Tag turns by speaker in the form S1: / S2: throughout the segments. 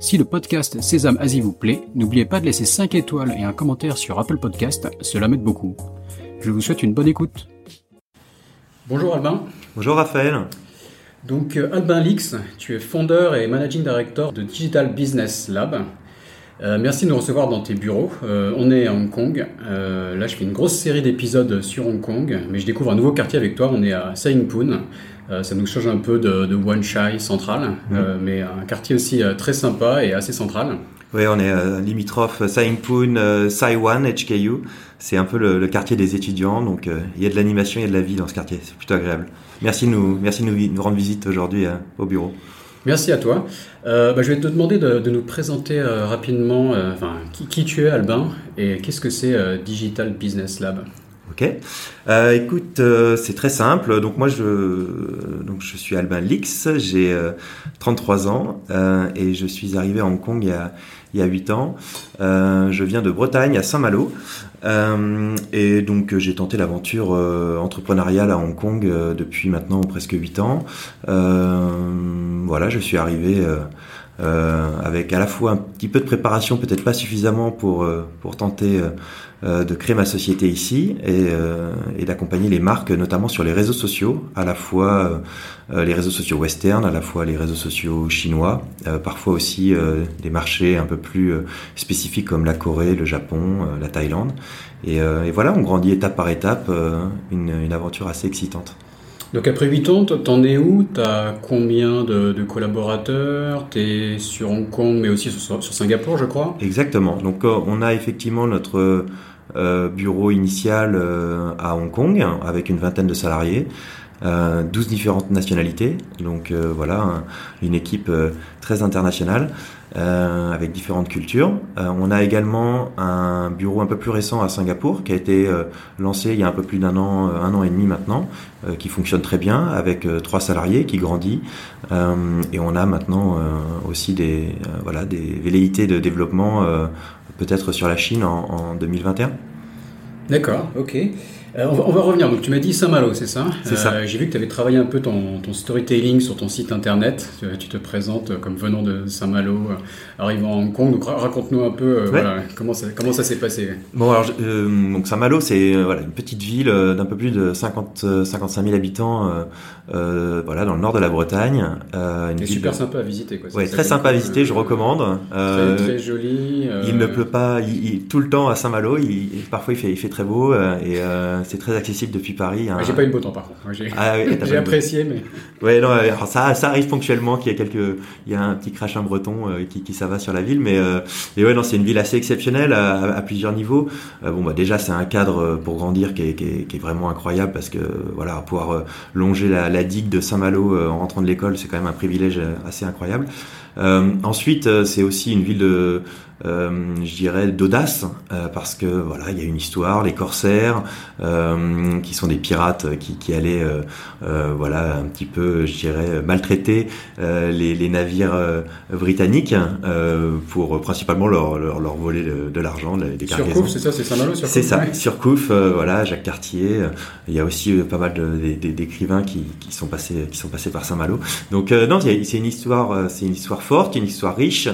S1: Si le podcast Sésame Asie vous plaît, n'oubliez pas de laisser 5 étoiles et un commentaire sur Apple Podcast, cela m'aide beaucoup. Je vous souhaite une bonne écoute. Bonjour Albin.
S2: Bonjour Raphaël.
S1: Donc euh, Albin Lix, tu es fondeur et managing director de Digital Business Lab. Euh, merci de nous recevoir dans tes bureaux. Euh, on est à Hong Kong. là, je fais une grosse série d'épisodes sur Hong Kong, mais je découvre un nouveau quartier avec toi. On est à Poon. Euh, ça nous change un peu de, de Wan Chai central, mhm. euh, mais un quartier aussi euh, très sympa et assez central.
S2: Oui, on est limitrophe Saingpoon, Saiwan, HKU. C'est un peu le, quartier des étudiants, donc il y a de l'animation, il y a de la vie dans ce quartier. C'est plutôt agréable. Merci de nous, merci de nous, rendre visite aujourd'hui au bureau.
S1: Merci à toi. Bah, je vais te demander de, nous présenter rapidement qui, qui, tu es, Albin, et qu'est-ce que c'est Digital Business Lab?
S2: Ok. Euh, écoute, euh, c'est très simple. Donc moi, je, donc je suis Albin Lix, j'ai 33 euh, ans et je suis arrivé à Hong Kong il y a, il y a 8 ans. je viens de Bretagne, à Saint-Malo. et donc j'ai tenté l'aventure entrepreneuriale à Hong Kong depuis maintenant presque 8 ans. voilà, je suis arrivé... avec à la fois un petit peu de préparation, peut-être pas suffisamment pour, pour tenter de créer ma société ici et, euh, et d'accompagner les marques, notamment sur les réseaux sociaux, à la fois euh, les réseaux sociaux western, à la fois les réseaux sociaux chinois, parfois aussi des marchés un peu plus spécifiques comme la Corée, le Japon, la Thaïlande. Et, et, voilà, on grandit étape par étape, une, une aventure assez excitante.
S1: Donc après 8 ans, t'en es où? T'as combien de, de collaborateurs? T'es sur Hong Kong, mais aussi sur, sur, Singapour, je crois?
S2: Exactement. Donc on a effectivement notre euh, bureau initial euh, à Hong Kong avec une vingtaine de salariés. Euh, 12 différentes nationalités, donc euh, voilà, une équipe très internationale avec différentes cultures. on a également un bureau un peu plus récent à Singapour qui a été lancé il y a un peu plus d'un an, un an et demi maintenant, qui fonctionne très bien avec trois salariés, qui grandit, et on a maintenant aussi des voilà des velléités de développement peut-être sur la Chine en, 2021.
S1: D'accord, ok. Euh, on, va, revenir. Donc, tu m'as dit Saint-Malo, c'est ça
S2: C'est ça.
S1: Euh, j'ai vu que tu avais travaillé un peu ton, storytelling sur ton site internet. Tu, te présentes comme venant de Saint-Malo, euh, arrivant à Hong Kong. Donc, raconte-nous un peu comment ça, comment ça s'est passé.
S2: Bon, alors, donc Saint-Malo, c'est voilà, une petite ville d'un peu plus de 50, 55 000 habitants voilà, dans le nord de la Bretagne.
S1: une super sympa à visiter. Quoi.
S2: très sympa à visiter, je recommande.
S1: très, très joli.
S2: Il ne pleut pas tout le temps à Saint-Malo. Il, parfois, il fait, il fait très beau. et c'est très accessible depuis Paris.
S1: Hein. J'ai pas eu beau temps par contre. J'ai ah apprécié, mais.
S2: Ouais, non, ça, ça arrive ponctuellement qu'il y a quelques, il y a un petit crachin breton euh, qui, qui ça va sur la ville, mais, euh, ouais, non, c'est une ville assez exceptionnelle à, plusieurs niveaux. Euh, bon, bah déjà, c'est un cadre pour grandir qui est, qui est, qui est, vraiment incroyable parce que voilà, pouvoir longer la, la digue de Saint-Malo en rentrant de l'école, c'est quand même un privilège assez incroyable. ensuite, c'est aussi une ville de euh, je dirais, d'audace, euh, parce que voilà, il y a une histoire, les corsaires, euh, qui sont des pirates qui, qui allaient, voilà, un petit peu, je dirais, maltraiter les, les, navires britanniques pour principalement leur, leur, leur voler de, l'argent, des
S1: cargaisons. Surcouf, c'est ça, c'est Saint-Malo,
S2: C'est ça, Surcouf, voilà, Jacques Cartier. il y a aussi pas mal d'écrivains qui, qui sont passés, qui sont passés par Saint-Malo. Donc non, c'est une histoire, c'est une histoire forte, une histoire riche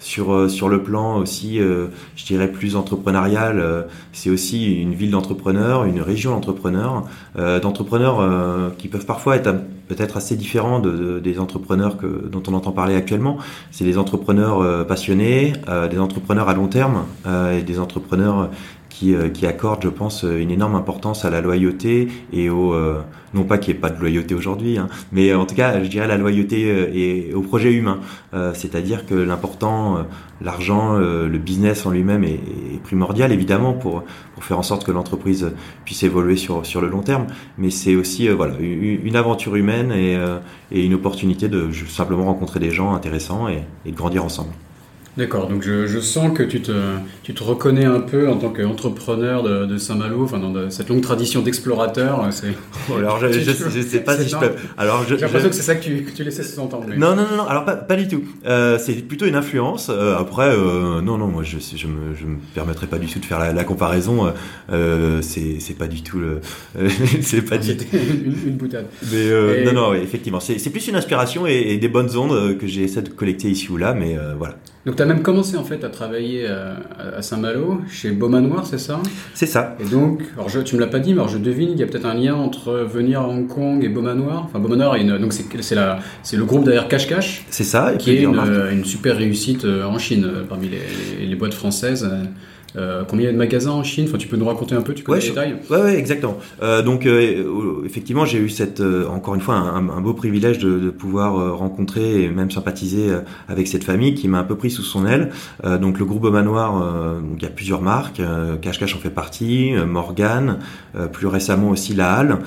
S2: sur sur le plan aussi, euh, je dirais plus entrepreneurial, euh, c'est aussi une ville d'entrepreneurs, une région d'entrepreneurs, euh, d'entrepreneurs qui peuvent parfois être peut-être assez différents de, des entrepreneurs que, dont on entend parler actuellement. C'est des entrepreneurs passionnés, des entrepreneurs à long terme et des entrepreneurs qui, qui accordent, je pense, une énorme importance à la loyauté et au non pas qu'il n'y ait pas de loyauté aujourd'hui, hein, mais en tout cas, je dirais la loyauté et au projet humain. C'est-à-dire que l'important, l'argent, euh, le business en lui-même est, primordial évidemment pour faire en sorte que l'entreprise puisse évoluer sur sur le long terme. Mais c'est aussi euh, voilà une, aventure humaine et, euh, et, une opportunité de simplement rencontrer des gens intéressants et, et de grandir ensemble.
S1: D'accord, donc je, je, sens que tu te, tu te reconnais un peu en tant qu'entrepreneur de, de Saint-Malo, enfin dans cette longue tradition d'explorateur.
S2: Oh, alors je, je, sais pas si je peux. Alors
S1: j'ai l'impression que c'est ça que tu, que tu laissais s'entendre.
S2: Non, non, non, non, alors pas, pas du tout. Euh, c'est plutôt une influence. Euh, après, euh, non, non, moi je, je me, je me permettrai pas du tout de faire la, la comparaison. Euh, c'est, pas du tout le.
S1: c'est pas du une, une, boutade.
S2: Mais euh, non, non, effectivement, c'est, c'est plus une inspiration et, et, des bonnes ondes que j'ai essayé de collecter ici ou là, mais voilà.
S1: Donc tu as même commencé en fait à travailler euh, à, Saint-Malo, chez Beaumanoir, c'est ça?
S2: C'est ça.
S1: Et donc, alors je, tu me l'as pas dit, mais alors je devine qu'il y a peut-être un lien entre venir à Hong Kong et Beaumanoir. Enfin, Beaumanoir, une, donc c'est, c'est, le groupe derrière Cache Cache.
S2: C'est ça.
S1: Et qui est une, une, super réussite euh, en Chine euh, parmi les, les boîtes françaises. Euh, combien il y a de magasins en Chine? Enfin, Tu peux nous raconter un peu, tu connais
S2: ouais,
S1: les détails?
S2: Oui, ouais, exactement. Euh, donc, euh, effectivement, j'ai eu cette, euh, encore une fois, un, un beau privilège de, de, pouvoir euh, rencontrer et même sympathiser avec cette famille qui m'a un peu pris sous son aile. donc, le groupe Manoir, donc, il y a plusieurs marques. Cache Cache en fait partie, Morgan, plus récemment aussi La Halle,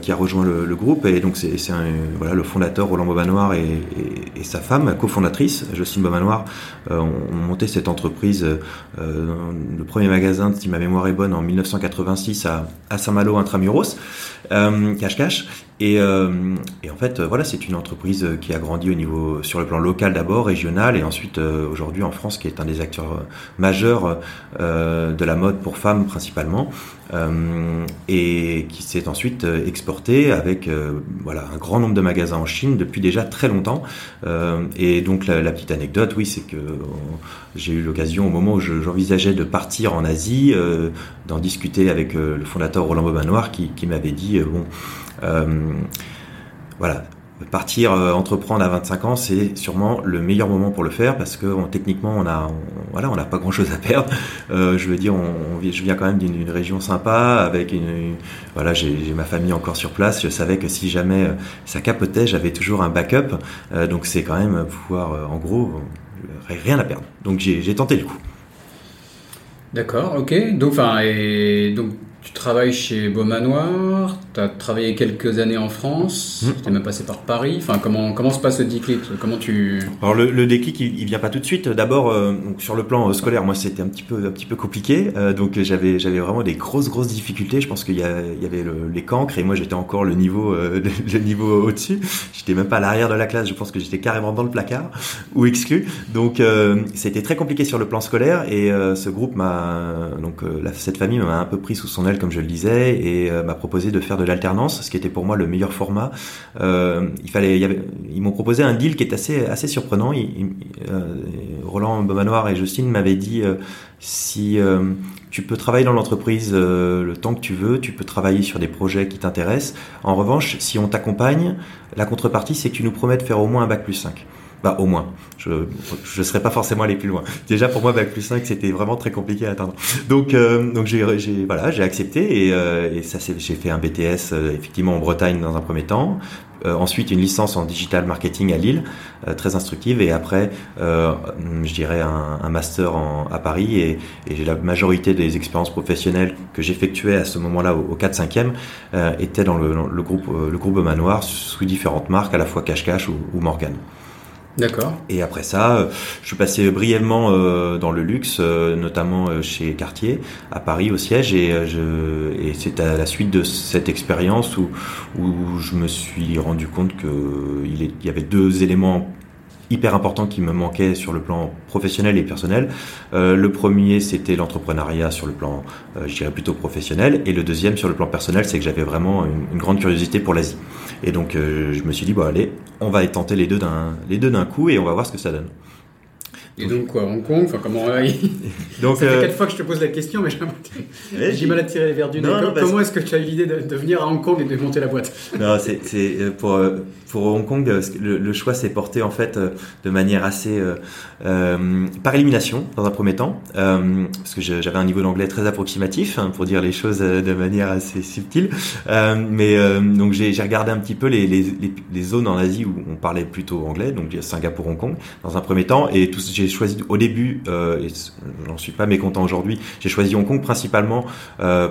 S2: qui a rejoint le, le, groupe. Et donc, c'est voilà, le fondateur Roland Beaumanoir et, et, et sa femme, cofondatrice, Jocelyne Beaumanoir, ont, ont, monté cette entreprise le premier magasin, si ma mémoire est bonne, en 1986 à, Saint-Malo intramuros, euh, cache cache. Et, euh, et, en fait, voilà, c'est une entreprise qui a grandi au niveau sur le plan local d'abord, régional, et ensuite euh, aujourd'hui en France, qui est un des acteurs majeurs euh, de la mode pour femmes principalement, euh, et qui s'est ensuite exporté avec voilà un grand nombre de magasins en Chine depuis déjà très longtemps. et donc la, petite anecdote, oui, c'est que j'ai eu l'occasion au moment où j'envisageais de partir en Asie, d'en discuter avec le fondateur Roland Bobanoir, qui, qui m'avait dit bon euh, voilà, partir euh, entreprendre à 25 ans, c'est sûrement le meilleur moment pour le faire parce que techniquement on a voilà on n'a pas grand chose à perdre. Euh, je veux dire, on, je viens quand même d'une région sympa avec une, voilà j'ai ma famille encore sur place. Je savais que si jamais ça capotait, j'avais toujours un backup. donc c'est quand même pouvoir en gros rien à perdre. Donc j'ai tenté le coup.
S1: D'accord, ok. Donc, enfin, et donc tu travailles chez Beaumanoir, tu as travaillé quelques années en France, mmh. tu es même passé par Paris. Enfin, comment, comment se passe le déclic? Comment tu...
S2: Alors le, le déclic, il, il, vient pas tout de suite. D'abord, euh, sur le plan euh, scolaire, moi c'était un petit peu un petit peu compliqué. Euh, donc j'avais vraiment des grosses grosses difficultés. Je pense qu'il y, y, avait le, les cancres et moi j'étais encore le niveau euh, le niveau au-dessus. J'étais même pas à l'arrière de la classe. Je pense que j'étais carrément dans le placard ou exclu. Donc c'était très compliqué sur le plan scolaire et ce groupe m'a donc cette famille m'a un peu pris sous son aile comme je le disais, et euh, m'a proposé de faire de l'alternance, ce qui était pour moi le meilleur format. Euh, il fallait, ils m'ont proposé un deal qui est assez assez surprenant. Euh, Roland Beaumanoir et Justine m'avaient dit si tu peux travailler dans l'entreprise le temps que tu veux, tu peux travailler sur des projets qui t'intéressent. En revanche, si on t'accompagne, la contrepartie, c'est que tu nous promets de faire au moins un bac plus 5. Bah, au moins. Je ne serais pas forcément allé plus loin. Déjà, pour moi, Bac plus 5, c'était vraiment très compliqué à atteindre. Donc, euh, donc j'ai, voilà, j'ai accepté et, euh, et ça, j'ai fait un BTS, euh, effectivement, en Bretagne dans un premier temps. Euh, ensuite, une licence en digital marketing à Lille, euh, très instructive. Et après, je dirais un, un master en, à Paris. Et, et la majorité des expériences professionnelles que j'effectuais à ce moment-là au, au 4-5e étaient dans le, le, groupe, le groupe Manoir sous différentes marques, à la fois Cache Cache ou, ou Morgan.
S1: D'accord.
S2: Et après ça, euh, je suis passé brièvement euh, dans le luxe, euh, notamment chez Cartier, à Paris au siège, et, et c'est à la suite de cette expérience où, où je me suis rendu compte qu'il il y avait deux éléments hyper important qui me manquait sur le plan professionnel et personnel. Le premier, c'était l'entrepreneuriat sur le plan, je dirais plutôt professionnel, et le deuxième sur le plan personnel, c'est que j'avais vraiment une, une, grande curiosité pour l'Asie. Et donc, euh, je me suis dit, bon allez, on va tenter les deux d'un les deux d'un coup et on va voir ce que ça donne.
S1: Et donc quoi, Hong Kong, enfin comment Donc, ça fait euh... quatre fois que je te pose la question, mais j'ai mal à tirer les verres du nez. Comment est-ce que tu as eu l'idée de, de, venir à Hong Kong et de monter la boîte?
S2: Non, c'est euh, pour euh, pour Hong Kong, le, le choix s'est porté en fait de manière assez euh, par élimination dans un premier temps, euh, parce que j'avais un niveau d'anglais très approximatif hein, pour dire les choses de manière assez subtile. mais donc j'ai regardé un petit peu les, les, les, les, zones en Asie où on parlait plutôt anglais, donc Singapour, Hong Kong, dans un premier temps, et tout j'ai j'ai choisi au début, euh, et j'en suis pas mécontent aujourd'hui, j'ai choisi Hong Kong principalement euh,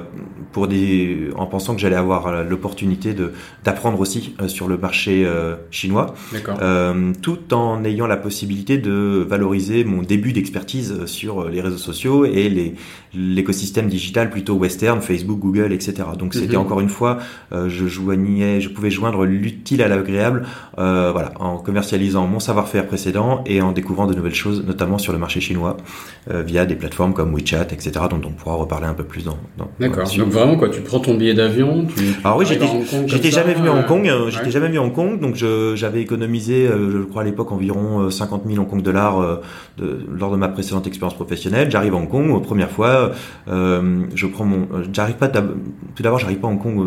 S2: pour des, en pensant que j'allais avoir l'opportunité de d'apprendre aussi euh, sur le marché euh, chinois, euh, tout en ayant la possibilité de valoriser mon début d'expertise sur les réseaux sociaux et les l'écosystème digital plutôt western, Facebook, Google, etc. Donc c'était mhm. encore une fois, je joignais, je pouvais joindre l'utile à l'agréable, voilà, en commercialisant mon savoir-faire précédent et en découvrant de nouvelles choses, notamment sur le marché chinois, euh, via des plateformes comme WeChat, etc., dont on pourra reparler un peu plus dans.
S1: D'accord. Donc vraiment quoi, tu prends ton billet d'avion. Tu,
S2: Alors oui, j'étais, jamais venu à Hong Kong. Euh, j'étais jamais venu à Hong Kong, donc j'avais économisé, euh, je crois à l'époque environ 50 000 Hong Kong dollars de, lors de ma précédente expérience professionnelle. J'arrive à Hong Kong, première fois, je prends mon, j'arrive pas tout d'abord, j'arrive pas à Hong Kong.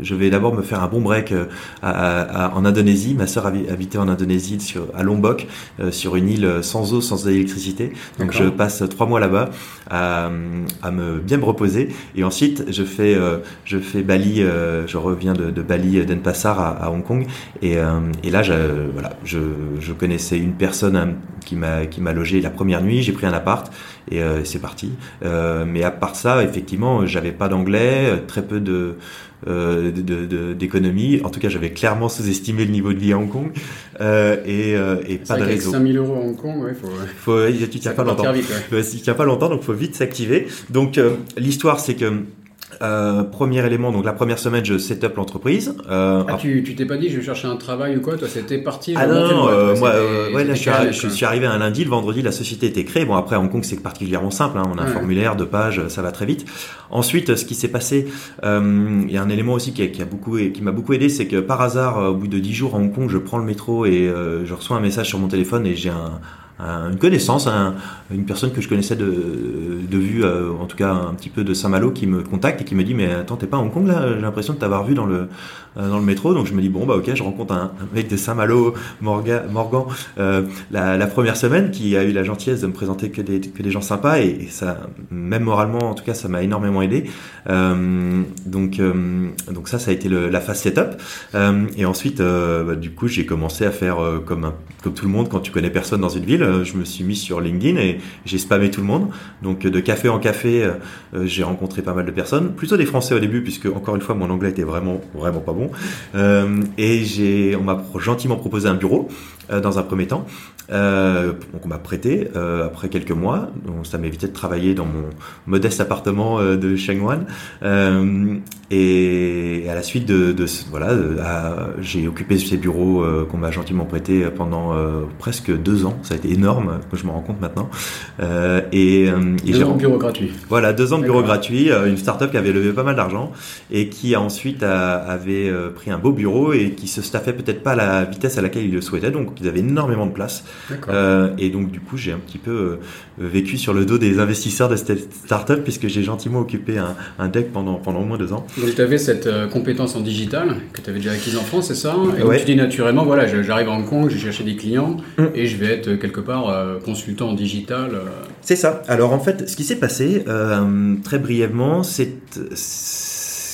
S2: je vais d'abord me faire un bon break à, en Indonésie. Ma sœur habitait en Indonésie sur à Lombok, sur une île sans eau, sans électricité. Donc je passe trois mois là-bas à, me bien me reposer. Et ensuite, je fais, euh, je fais Bali, euh, je reviens de, de Bali, Denpasar à, à Hong Kong. Et, euh, et là, je, voilà, je, je connaissais une personne qui m'a qui m'a logé la première nuit. J'ai pris un appart et c'est parti. mais à part ça, effectivement, j'avais pas d'anglais, très peu de d'économie. En tout cas, j'avais clairement sous-estimé le niveau de vie à Hong Kong euh, et, euh, et pas de réseau.
S1: 5000 euros à Hong Kong, ouais, faut. faut
S2: tu tiens pas longtemps. Vite, ouais. Tu tiens pas longtemps, donc faut vite s'activer. Donc l'histoire, c'est que euh, premier élément, donc la première semaine, je set up l'entreprise.
S1: Euh, ah, tu t'es pas dit je vais chercher un travail ou quoi Toi, c'était parti.
S2: Ah non, euh, moi, euh, ouais, là, je, suis, arrivé un lundi, le vendredi, la société était créée. Bon, après, à Hong Kong, c'est particulièrement simple. Hein, on a un formulaire, deux pages, ça va très vite. Ensuite, ce qui s'est passé, il y a un élément aussi qui, a, qui a beaucoup, qui m'a beaucoup aidé, c'est que par hasard, au bout de dix jours à Hong Kong, je prends le métro et je reçois un message sur mon téléphone et j'ai un une connaissance, une personne que je connaissais de, vue, euh, en tout cas un petit peu de Saint-Malo, qui me contacte et qui me dit mais attends t'es pas à Hong Kong là J'ai l'impression de t'avoir vu dans le dans le métro, donc je me dis bon bah ok, je rencontre un, mec de Saint-Malo, Morgan, Morgan euh, la, la, première semaine, qui a eu la gentillesse de me présenter que des que des gens sympas et, ça, même moralement en tout cas, ça m'a énormément aidé. donc donc ça, ça a été le, la phase setup. et ensuite, bah, du coup, j'ai commencé à faire comme comme tout le monde quand tu connais personne dans une ville euh, je me suis mis sur LinkedIn et j'ai spammé tout le monde. Donc de café en café, euh, euh, j'ai rencontré pas mal de personnes, plutôt des Français au début puisque encore une fois mon anglais était vraiment vraiment pas bon. Et j'ai, on m'a gentiment proposé un bureau dans un premier temps. Euh, donc on m'a prêté euh, après quelques mois, donc ça m'évitait de travailler dans mon modeste appartement euh, de Shengwan. Euh, et à la suite de, de voilà, j'ai occupé ces bureaux euh, qu'on m'a gentiment prêté pendant presque deux ans. Ça a été énorme, je me rends compte maintenant.
S1: et, et deux ans de bureau gratuit.
S2: Voilà, deux ans de bureau gratuit. Une startup qui avait levé pas mal d'argent et qui a ensuite avait pris un beau bureau et qui se staffait peut-être pas à la vitesse à laquelle il le souhaitait. Donc ils avaient énormément de place. Euh, et donc du coup, j'ai un petit peu euh, vécu sur le dos des investisseurs de cette startup puisque j'ai gentiment occupé un, un, deck pendant pendant au moins deux ans.
S1: Donc tu avais cette euh, compétence en digital que tu avais déjà acquise en France, c'est ça? Et donc, tu dis naturellement, voilà, j'arrive à Hong Kong, j'ai cherché des clients mm. et je vais être quelque part consultant en digital.
S2: C'est ça. Alors en fait, ce qui s'est passé très brièvement, c'est ce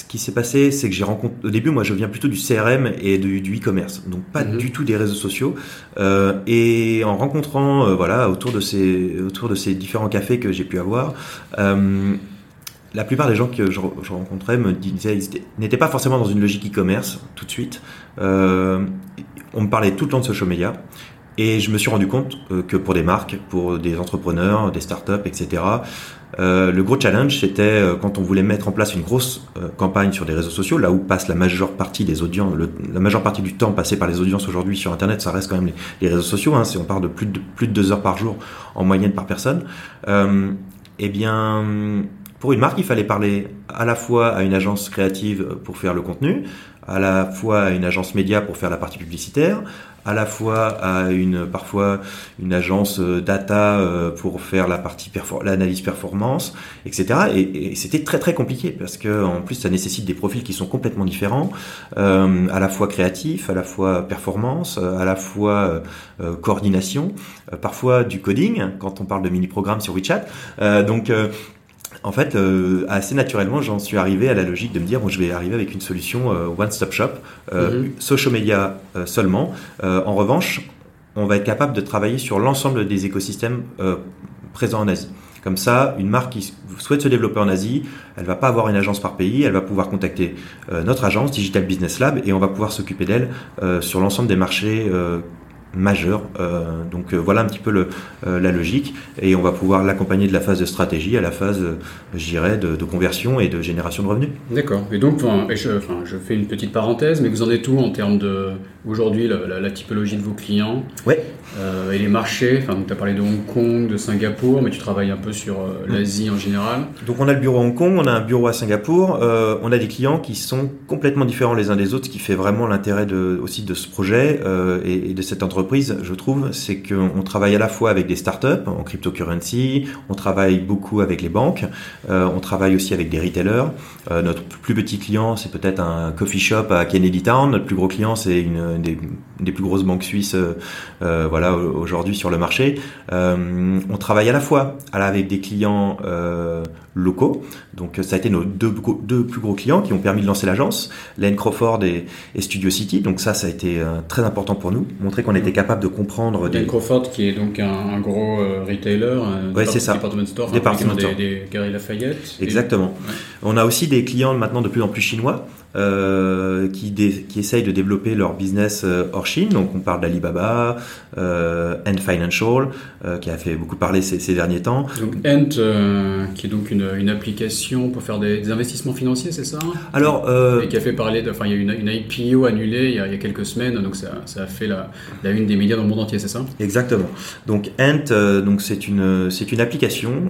S2: qui s'est passé, c'est que j'ai rencontré. Au début, moi, je viens plutôt du CRM et du, e-commerce, donc pas mhm. du tout des réseaux sociaux. Euh, et en rencontrant, euh, voilà, autour de ces autour de ces différents cafés que j'ai pu avoir. Euh, la plupart des gens que je, rencontrais me disaient n'étaient pas forcément dans une logique e-commerce tout de suite. on me parlait tout le temps de social media. Et je me suis rendu compte que pour des marques, pour des entrepreneurs, des startups, etc., euh, le gros challenge, c'était euh, quand on voulait mettre en place une grosse euh, campagne sur des réseaux sociaux, là où passe la majeure partie des audiences, la majeure partie du temps passé par les audiences aujourd'hui sur Internet, ça reste quand même les, réseaux sociaux. Hein, on parle de plus de plus de deux heures par jour en moyenne par personne, eh bien, pour une marque, il fallait parler à la fois à une agence créative pour faire le contenu, à la fois à une agence média pour faire la partie publicitaire, à la fois à une parfois une agence euh, data euh, pour faire la partie l'analyse performance, etc. Et, c'était très très compliqué parce que en plus ça nécessite des profils qui sont complètement différents, euh, à la fois créatifs, à la fois performance, à la fois coordination, parfois du coding quand on parle de mini programmes sur WeChat. donc en fait, euh, assez naturellement, j'en suis arrivé à la logique de me dire, bon, je vais arriver avec une solution euh, one-stop shop, euh, mhm. social media seulement. en revanche, on va être capable de travailler sur l'ensemble des écosystèmes présents en Asie. Comme ça, une marque qui souhaite se développer en Asie, elle va pas avoir une agence par pays, elle va pouvoir contacter notre agence Digital Business Lab et on va pouvoir s'occuper d'elle sur l'ensemble des marchés majeur. Euh, donc euh, voilà un petit peu le, euh, la logique et on va pouvoir l'accompagner de la phase de stratégie à la phase, je dirais, de, de, conversion et de génération de revenus.
S1: D'accord. Et donc, je, enfin, je fais une petite parenthèse, mais vous en êtes où en termes de aujourd'hui la, la, typologie de vos clients?
S2: Ouais.
S1: Et les marchés? Enfin, tu as parlé de Hong Kong, de Singapour, mais tu travailles un peu sur mm. l'Asie en général.
S2: Donc on a le bureau à Hong Kong, on a un bureau à Singapour, on a des clients qui sont complètement différents les uns des autres, ce qui fait vraiment l'intérêt de, aussi de ce projet et, et de cette entreprise je trouve, c'est qu'on travaille à la fois avec des startups en cryptocurrency, on travaille beaucoup avec les banques, euh, on travaille aussi avec des retailers. Euh, notre plus petit client, c'est peut-être un coffee shop à Kennedy Town. Notre plus gros client, c'est une des, plus grosses banques suisses, euh, voilà, aujourd'hui sur le marché. on travaille à la fois avec des clients locaux. Donc ça a été nos deux, deux, plus gros clients qui ont permis de lancer l'agence, Lane Crawford et, Studio City. Donc ça, ça a été très important pour nous, montrer qu'on était capable de comprendre.
S1: Des... Crawford qui est donc un, gros euh, retailer, un
S2: ouais, c'est ça.
S1: department store,
S2: department
S1: Des, des Galeries Lafayette.
S2: Exactement. On a aussi des clients maintenant de plus en plus chinois euh, qui, qui essayent de développer leur business euh, hors Chine. Donc on parle d'Alibaba, euh, Ant Financial, euh, qui a fait beaucoup parler ces, ces derniers temps.
S1: Donc Ant, qui est donc une, une, application pour faire des, des investissements financiers, c'est ça?
S2: Alors,
S1: et qui a fait parler, de, enfin il y a une, une IPO annulée il y, a, il y, a, quelques semaines, donc ça, ça a fait la, la, une des médias dans le monde entier, c'est ça?
S2: Exactement. Donc Ant, donc c'est une c'est une application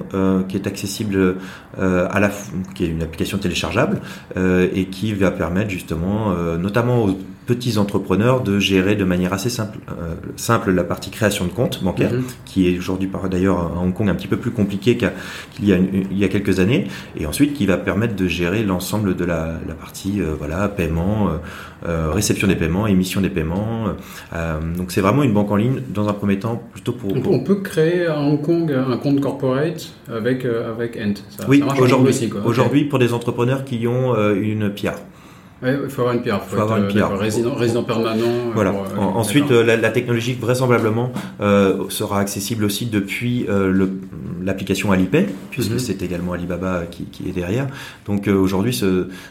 S2: qui est accessible à la qui est une application téléchargeable et qui va permettre justement, euh, notamment aux petits entrepreneurs, de gérer de manière assez simple, euh, simple la partie création de compte bancaire, mhm. qui est aujourd'hui d'ailleurs à Hong Kong un petit peu plus compliqué qu'il y, a il y a quelques années, et ensuite qui va permettre de gérer l'ensemble de la, la partie euh, voilà paiement, réception des paiements, émission des paiements. donc c'est vraiment une banque en ligne dans un premier temps plutôt pour.
S1: On peut, créer à Hong Kong un compte corporate avec avec Ent.
S2: Ça, oui, aujourd'hui, aujourd'hui pour des entrepreneurs qui ont une pierre.
S1: Oui, il faut avoir une pierre.
S2: Il faut, avoir une pierre.
S1: Résident, résident permanent.
S2: Euh, voilà. Pour, euh, Ensuite, euh, la, la, technologie vraisemblablement euh, sera accessible aussi depuis euh, l'application Alipay, puisque mm -hmm. c'est également Alibaba qui, qui, est derrière. Donc aujourd'hui,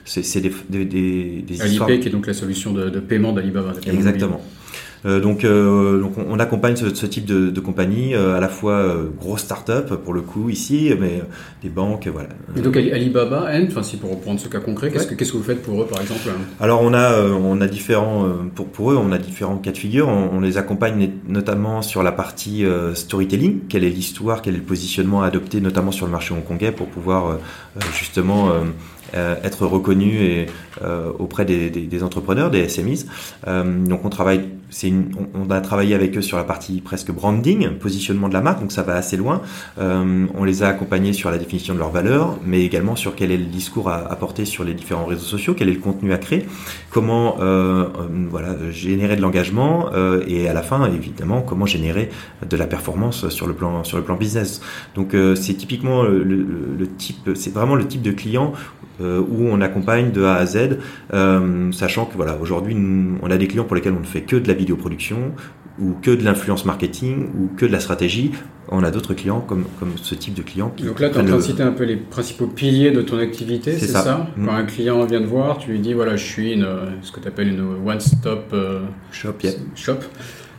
S2: c'est des, des, des, des
S1: Alipay histoires... qui est donc la solution de, de paiement d'Alibaba.
S2: Exactement. Euh, donc, euh, donc on, accompagne ce, ce type de, de compagnie, euh, à la fois grosse start-up pour le coup ici, mais des banques, voilà.
S1: Et donc Alibaba, Ant, enfin si pour reprendre ce cas concret, qu'est-ce, que, qu'est-ce que vous faites pour eux par exemple
S2: Alors on a on a différents pour pour eux on a différents cas de figure. On, on les accompagne notamment sur la partie storytelling, quelle est l'histoire, quel est le positionnement à adopter, notamment sur le marché hongkongais pour pouvoir justement euh, être reconnu et, euh, auprès des, des, des, entrepreneurs, des SMEs. Euh, donc on travaille, on, a travaillé avec eux sur la partie presque branding, positionnement de la marque, donc ça va assez loin. Euh, on les a accompagnés sur la définition de leurs valeurs, mais également sur quel est le discours à apporter sur les différents réseaux sociaux, quel est le contenu à créer, comment euh, voilà générer de l'engagement et à la fin évidemment comment générer de la performance sur le plan sur le plan business. Donc c'est typiquement le, type, c'est vraiment le type de client euh, où on accompagne de A à Z, euh, sachant que voilà, aujourd'hui, on a des clients pour lesquels on ne fait que de la vidéoproduction ou que de l'influence marketing ou que de la stratégie. On a d'autres clients comme, comme ce type de clients. Qui
S1: Donc là, tu es en train de citer un peu les principaux piliers de ton activité, c'est ça, ça mmh. Quand un client vient te voir, tu lui dis voilà, je suis une, ce que tu appelles une one-stop euh,
S2: shop. Yeah.
S1: shop.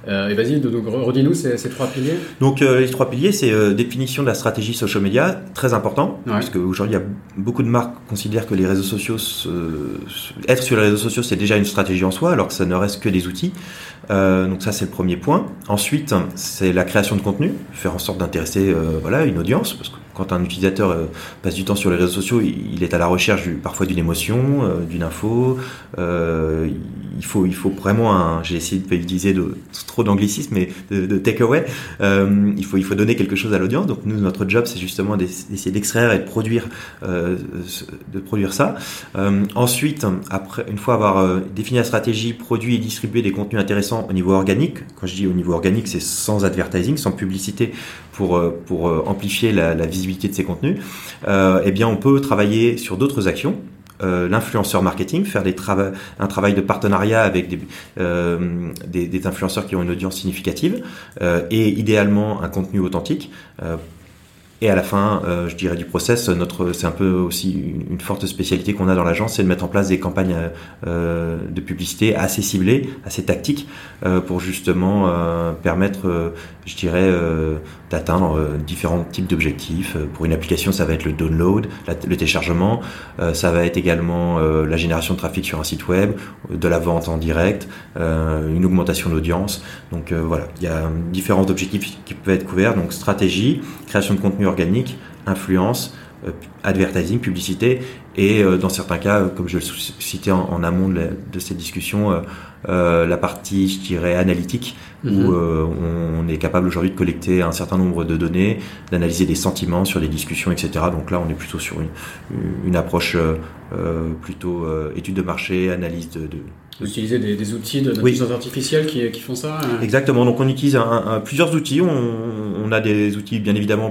S1: Euh, et vas-y, redis-nous ces, ces, trois piliers.
S2: Donc euh, les trois piliers, c'est euh, définition de la stratégie social media, très important, ouais. puisque aujourd'hui il y a beaucoup de marques qui considèrent que les réseaux sociaux, être sur les réseaux sociaux, c'est déjà une stratégie en soi, alors que ça ne reste que des outils. Donc ça c'est le premier point. Ensuite, c'est la création de contenu, faire en sorte d'intéresser voilà une audience, parce que quand un utilisateur euh, passe du temps sur les réseaux sociaux, il, est à la recherche parfois d'une émotion, euh, d'une info. Euh, il faut, vraiment. J'ai essayé de pas utiliser trop d'anglicisme, mais de, takeaway. Il faut, donner quelque chose à l'audience. Donc nous, notre job, c'est justement d'essayer d'extraire et de produire, de produire ça. Ensuite, après, une fois avoir défini la stratégie, produit et distribué des contenus intéressants au niveau organique. Quand je dis au niveau organique, c'est sans advertising, sans publicité, pour pour amplifier la, visibilité de ces contenus. Euh, eh bien, on peut travailler sur d'autres actions l'influenceur marketing, faire un travail de partenariat avec des, influenceurs qui ont une audience significative et idéalement un contenu authentique et à la fin, euh, je dirais du process, notre, c'est un peu aussi une, forte spécialité qu'on a dans l'agence, c'est de mettre en place des campagnes euh, de publicité assez ciblées, assez tactiques, euh, pour justement euh, permettre, euh, je dirais, euh, d'atteindre différents types d'objectifs. Pour une application, ça va être le download, le téléchargement, ça va être également la génération de trafic sur un site web, de la vente en direct, une augmentation d'audience. Donc voilà, il y a différents objectifs qui peuvent être couverts. Donc stratégie, création de contenu organique, influence, euh, advertising, publicité, et euh, dans certains cas, euh, comme je le citais en, amont de, cette discussion, la partie, je dirais, analytique, où mhm. on, est capable aujourd'hui de collecter un certain nombre de données, d'analyser des sentiments sur des discussions, etc. Donc là, on est plutôt sur une, approche plutôt étude de marché, analyse de,
S1: vous utilisez des, outils d'intelligence artificielle qui, qui, font ça hein
S2: Exactement, donc on utilise plusieurs outils. On, a des outils bien évidemment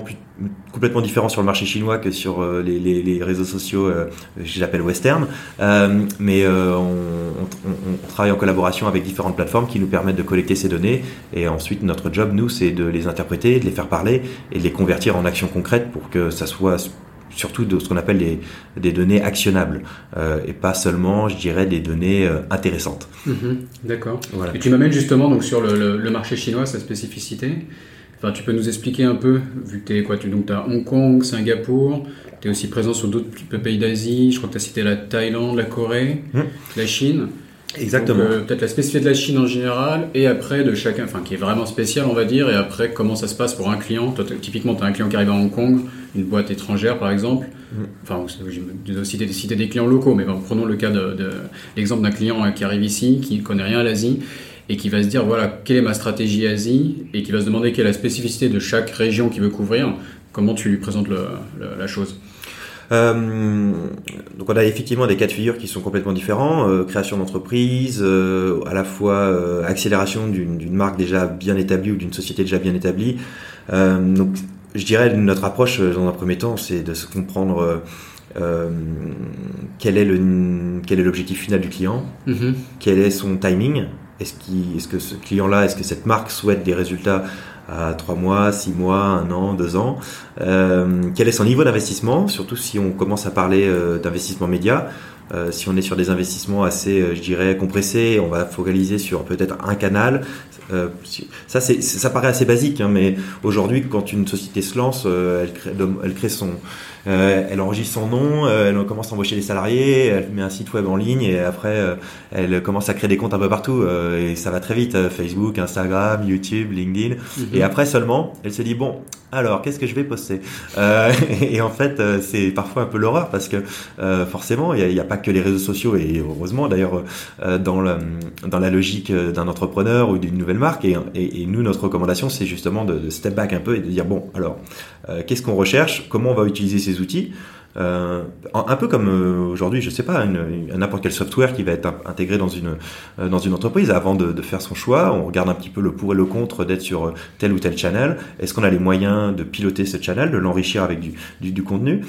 S2: complètement différents sur le marché chinois que sur euh, les, réseaux sociaux, euh, je l'appelle western, euh, mais on, travaille en collaboration avec différentes plateformes qui nous permettent de collecter ces données et ensuite notre job, nous, c'est de les interpréter, de les faire parler et de les convertir en actions concrètes pour que ça soit surtout de ce qu'on appelle des, des, données actionnables euh, et pas seulement, je dirais, des données euh, intéressantes.
S1: Mhm, d'accord. Et tu m'amènes justement donc sur le, le, marché chinois, sa spécificité. Enfin, tu peux nous expliquer un peu, vu que tu quoi, tu as Hong Kong, Singapour, tu es aussi présent sur d'autres pays d'Asie, je crois que tu as cité la Thaïlande, la Corée, mmh. la Chine.
S2: Exactement.
S1: Euh, peut-être la spécificité de la Chine en général, et après de chacun, enfin qui est vraiment spécial, on va dire, et après comment ça se passe pour un client. Toi, typiquement, tu as un client qui arrive à Hong Kong, une boîte étrangère par exemple. Mm. Enfin, je vais citer, citer, des clients locaux, mais prenons le cas de, l'exemple d'un client qui arrive ici, qui ne connaît rien à l'Asie, et qui va se dire voilà, quelle est ma stratégie Asie, et qui va se demander quelle est la spécificité de chaque région qu'il veut couvrir. Comment tu lui présentes la chose
S2: euh, donc on a effectivement des cas de figure qui sont complètement différents. Euh, création d'entreprise, euh, à la fois accélération d'une marque déjà bien établie ou d'une société déjà bien établie. donc je dirais notre approche dans un premier temps, c'est de se comprendre quel est le quel est l'objectif final du client, mm-hmm. quel est son timing. Est-ce est -ce que ce client-là, est-ce que cette marque souhaite des résultats à 3 mois, 6 mois, 1 an, 2 ans. Euh, quel est son niveau d'investissement, surtout si on commence à parler euh, d'investissement média. Euh, si on est sur des investissements assez, je dirais, compressés, on va focaliser sur peut-être un canal. Ça, ça paraît assez basique, hein, mais aujourd'hui, quand une société se lance, elle crée son, euh, elle enregistre son nom, euh, elle commence à embaucher des salariés, elle met un site web en ligne et après euh, elle commence à créer des comptes un peu partout et ça va très vite. Facebook, Instagram, YouTube, LinkedIn. Mhm. Et après seulement, elle se dit bon, alors qu'est-ce que je vais poster? Et en fait, c'est parfois un peu l'horreur parce que forcément, il n'y a, pas que les réseaux sociaux et heureusement d'ailleurs dans, la, dans la logique d'un entrepreneur ou d'une nouvelle marque. Et, et, nous, notre recommandation, c'est justement de, de, step back un peu et de dire bon, alors qu'est-ce qu'on recherche? Comment on va utiliser ces outils? Euh, un peu comme euh, aujourd'hui, je sais pas, n'importe quel software qui va être intégré dans une euh, dans une entreprise. Avant de, de, faire son choix, on regarde un petit peu le pour et le contre d'être sur tel ou tel channel. Est-ce qu'on a les moyens de piloter ce channel, de l'enrichir avec du, du, du contenu?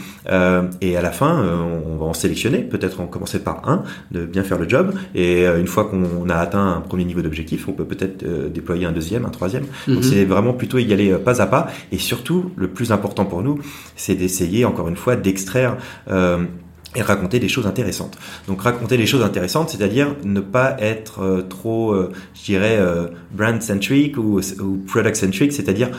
S2: Et à la fin, on, va en sélectionner. Peut-être en commencer par un, de bien faire le job. Et une fois qu'on a atteint un premier niveau d'objectif, on peut peut-être déployer un deuxième, un troisième. Donc mhm. c'est vraiment plutôt y aller pas à pas. Et surtout, le plus important pour nous, c'est d'essayer encore une fois d'extraire euh, et raconter des choses intéressantes. Donc raconter des choses intéressantes, c'est-à-dire ne pas être euh, trop, euh, je dirais, brand-centric ou, product-centric, c'est-à-dire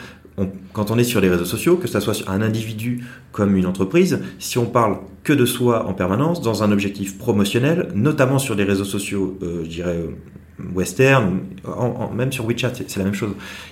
S2: quand on est sur les réseaux sociaux, que ce soit un individu comme une entreprise, si on parle que de soi en permanence, dans un objectif promotionnel, notamment sur les réseaux sociaux, je dirais, western, même sur WeChat, c'est la même chose.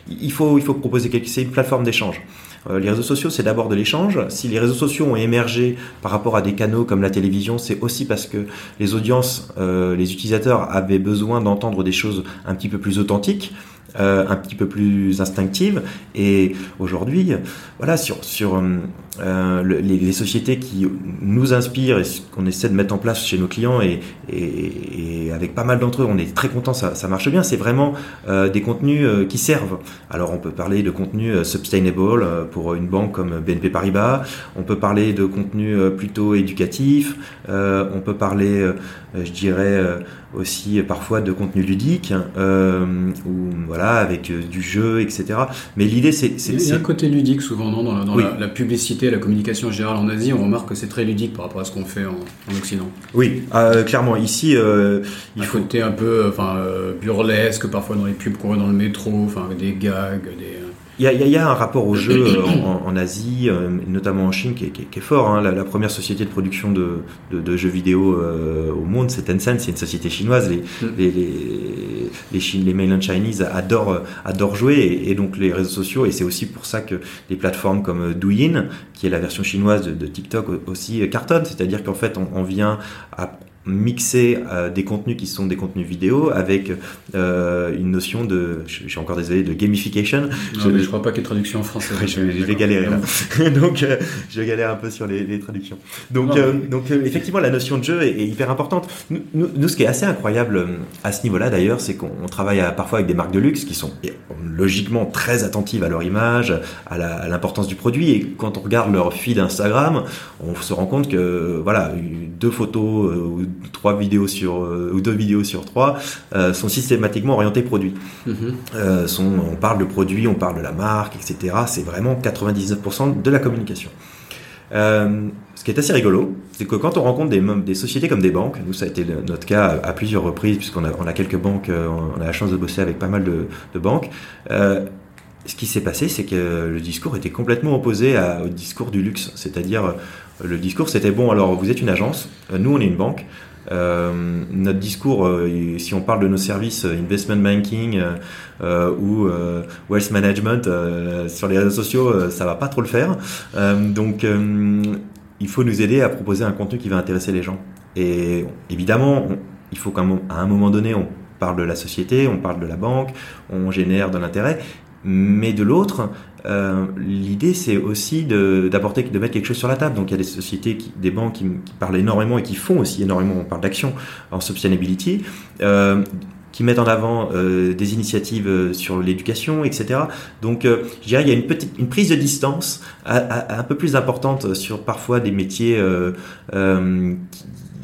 S2: Il faut, il faut proposer quelque c'est une plateforme d'échange. Euh, les réseaux sociaux, c'est d'abord de l'échange. Si les réseaux sociaux ont émergé par rapport à des canaux comme la télévision, c'est aussi parce que les audiences, euh, les utilisateurs avaient besoin d'entendre des choses un petit peu plus authentiques. un petit peu plus instinctive. Et aujourd'hui, voilà, sur, sur les, sociétés qui nous inspirent et qu'on essaie de mettre en place chez nos clients et, et, avec pas mal d'entre eux, on est très content, ça, ça marche bien. C'est vraiment des contenus qui servent. Alors on peut parler de contenus sustainable pour une banque comme BNP Paribas. On peut parler de contenus plutôt éducatifs. on peut parler, je dirais aussi parfois de contenu ludique, euh, ou voilà, avec euh, du jeu, etc. Mais l'idée, c'est.
S1: Il y a un côté ludique souvent, non Dans, la, la, publicité, la communication générale en Asie, on remarque que c'est très ludique par rapport à ce qu'on fait en, Occident.
S2: Oui, euh, clairement. Ici, euh,
S1: il faut. côté un peu enfin, burlesque, parfois dans les pubs qu'on voit dans le métro, enfin, des gags, des.
S2: Il y, a, un rapport au jeu euh, en, Asie, euh, notamment en Chine, qui est, fort. Hein. La, première société de production de, jeux vidéo euh, au monde, c'est Tencent, c'est une société chinoise. Les, mm. les, les, les, mainland Chinese adorent, adorent jouer, et, donc les réseaux sociaux, et c'est aussi pour ça que des plateformes comme Douyin, qui est la version chinoise de, TikTok aussi, cartonnent. C'est-à-dire qu'en fait, on, on vient à mixer euh, des contenus qui sont des contenus vidéo avec euh, une notion de, je, suis encore désolé, de gamification.
S1: Non, je, mais je crois pas qu'il y ait traduction en français.
S2: je, vais galérer là. donc, euh, je galère un peu sur les, les traductions. Donc, donc effectivement, la notion de jeu est, hyper importante. Nous, nous, ce qui est assez incroyable à ce niveau-là, d'ailleurs, c'est qu'on travaille parfois avec des marques de luxe qui sont logiquement très attentives à leur image, à l'importance du produit. Et quand on regarde leur feed Instagram, on se rend compte que voilà, deux photos ou trois vidéos sur euh, ou deux vidéos sur trois euh, sont systématiquement orientées produits. Mhm. Euh, sont, on parle de produits, on parle de la marque, etc. C'est vraiment 99% de la communication. ce qui est assez rigolo, c'est que quand on rencontre des, des, sociétés comme des banques, nous ça a été notre cas à, plusieurs reprises, puisqu'on a, on a quelques banques, on a la chance de bosser avec pas mal de, de banques. ce qui s'est passé, c'est que le discours était complètement opposé à, au discours du luxe. C'est-à-dire, le discours c'était bon, alors vous êtes une agence, nous on est une banque, notre discours, euh, si on parle de nos services euh, investment banking ou wealth management sur les réseaux sociaux, ça va pas trop le faire. donc, il faut nous aider à proposer un contenu qui va intéresser les gens. Et évidemment, il faut qu'à un moment donné, on parle de la société, on parle de la banque, on génère de l'intérêt, mais de l'autre, euh, l'idée c'est aussi d'apporter, de, mettre quelque chose sur la table. Donc il y a des sociétés, des banques qui, parlent énormément et qui font aussi énormément, on parle d'action en sustainability, euh, qui mettent en avant euh, des initiatives sur l'éducation, etc. Donc je dirais il y a une petite, une prise de distance un peu plus importante sur parfois des métiers qui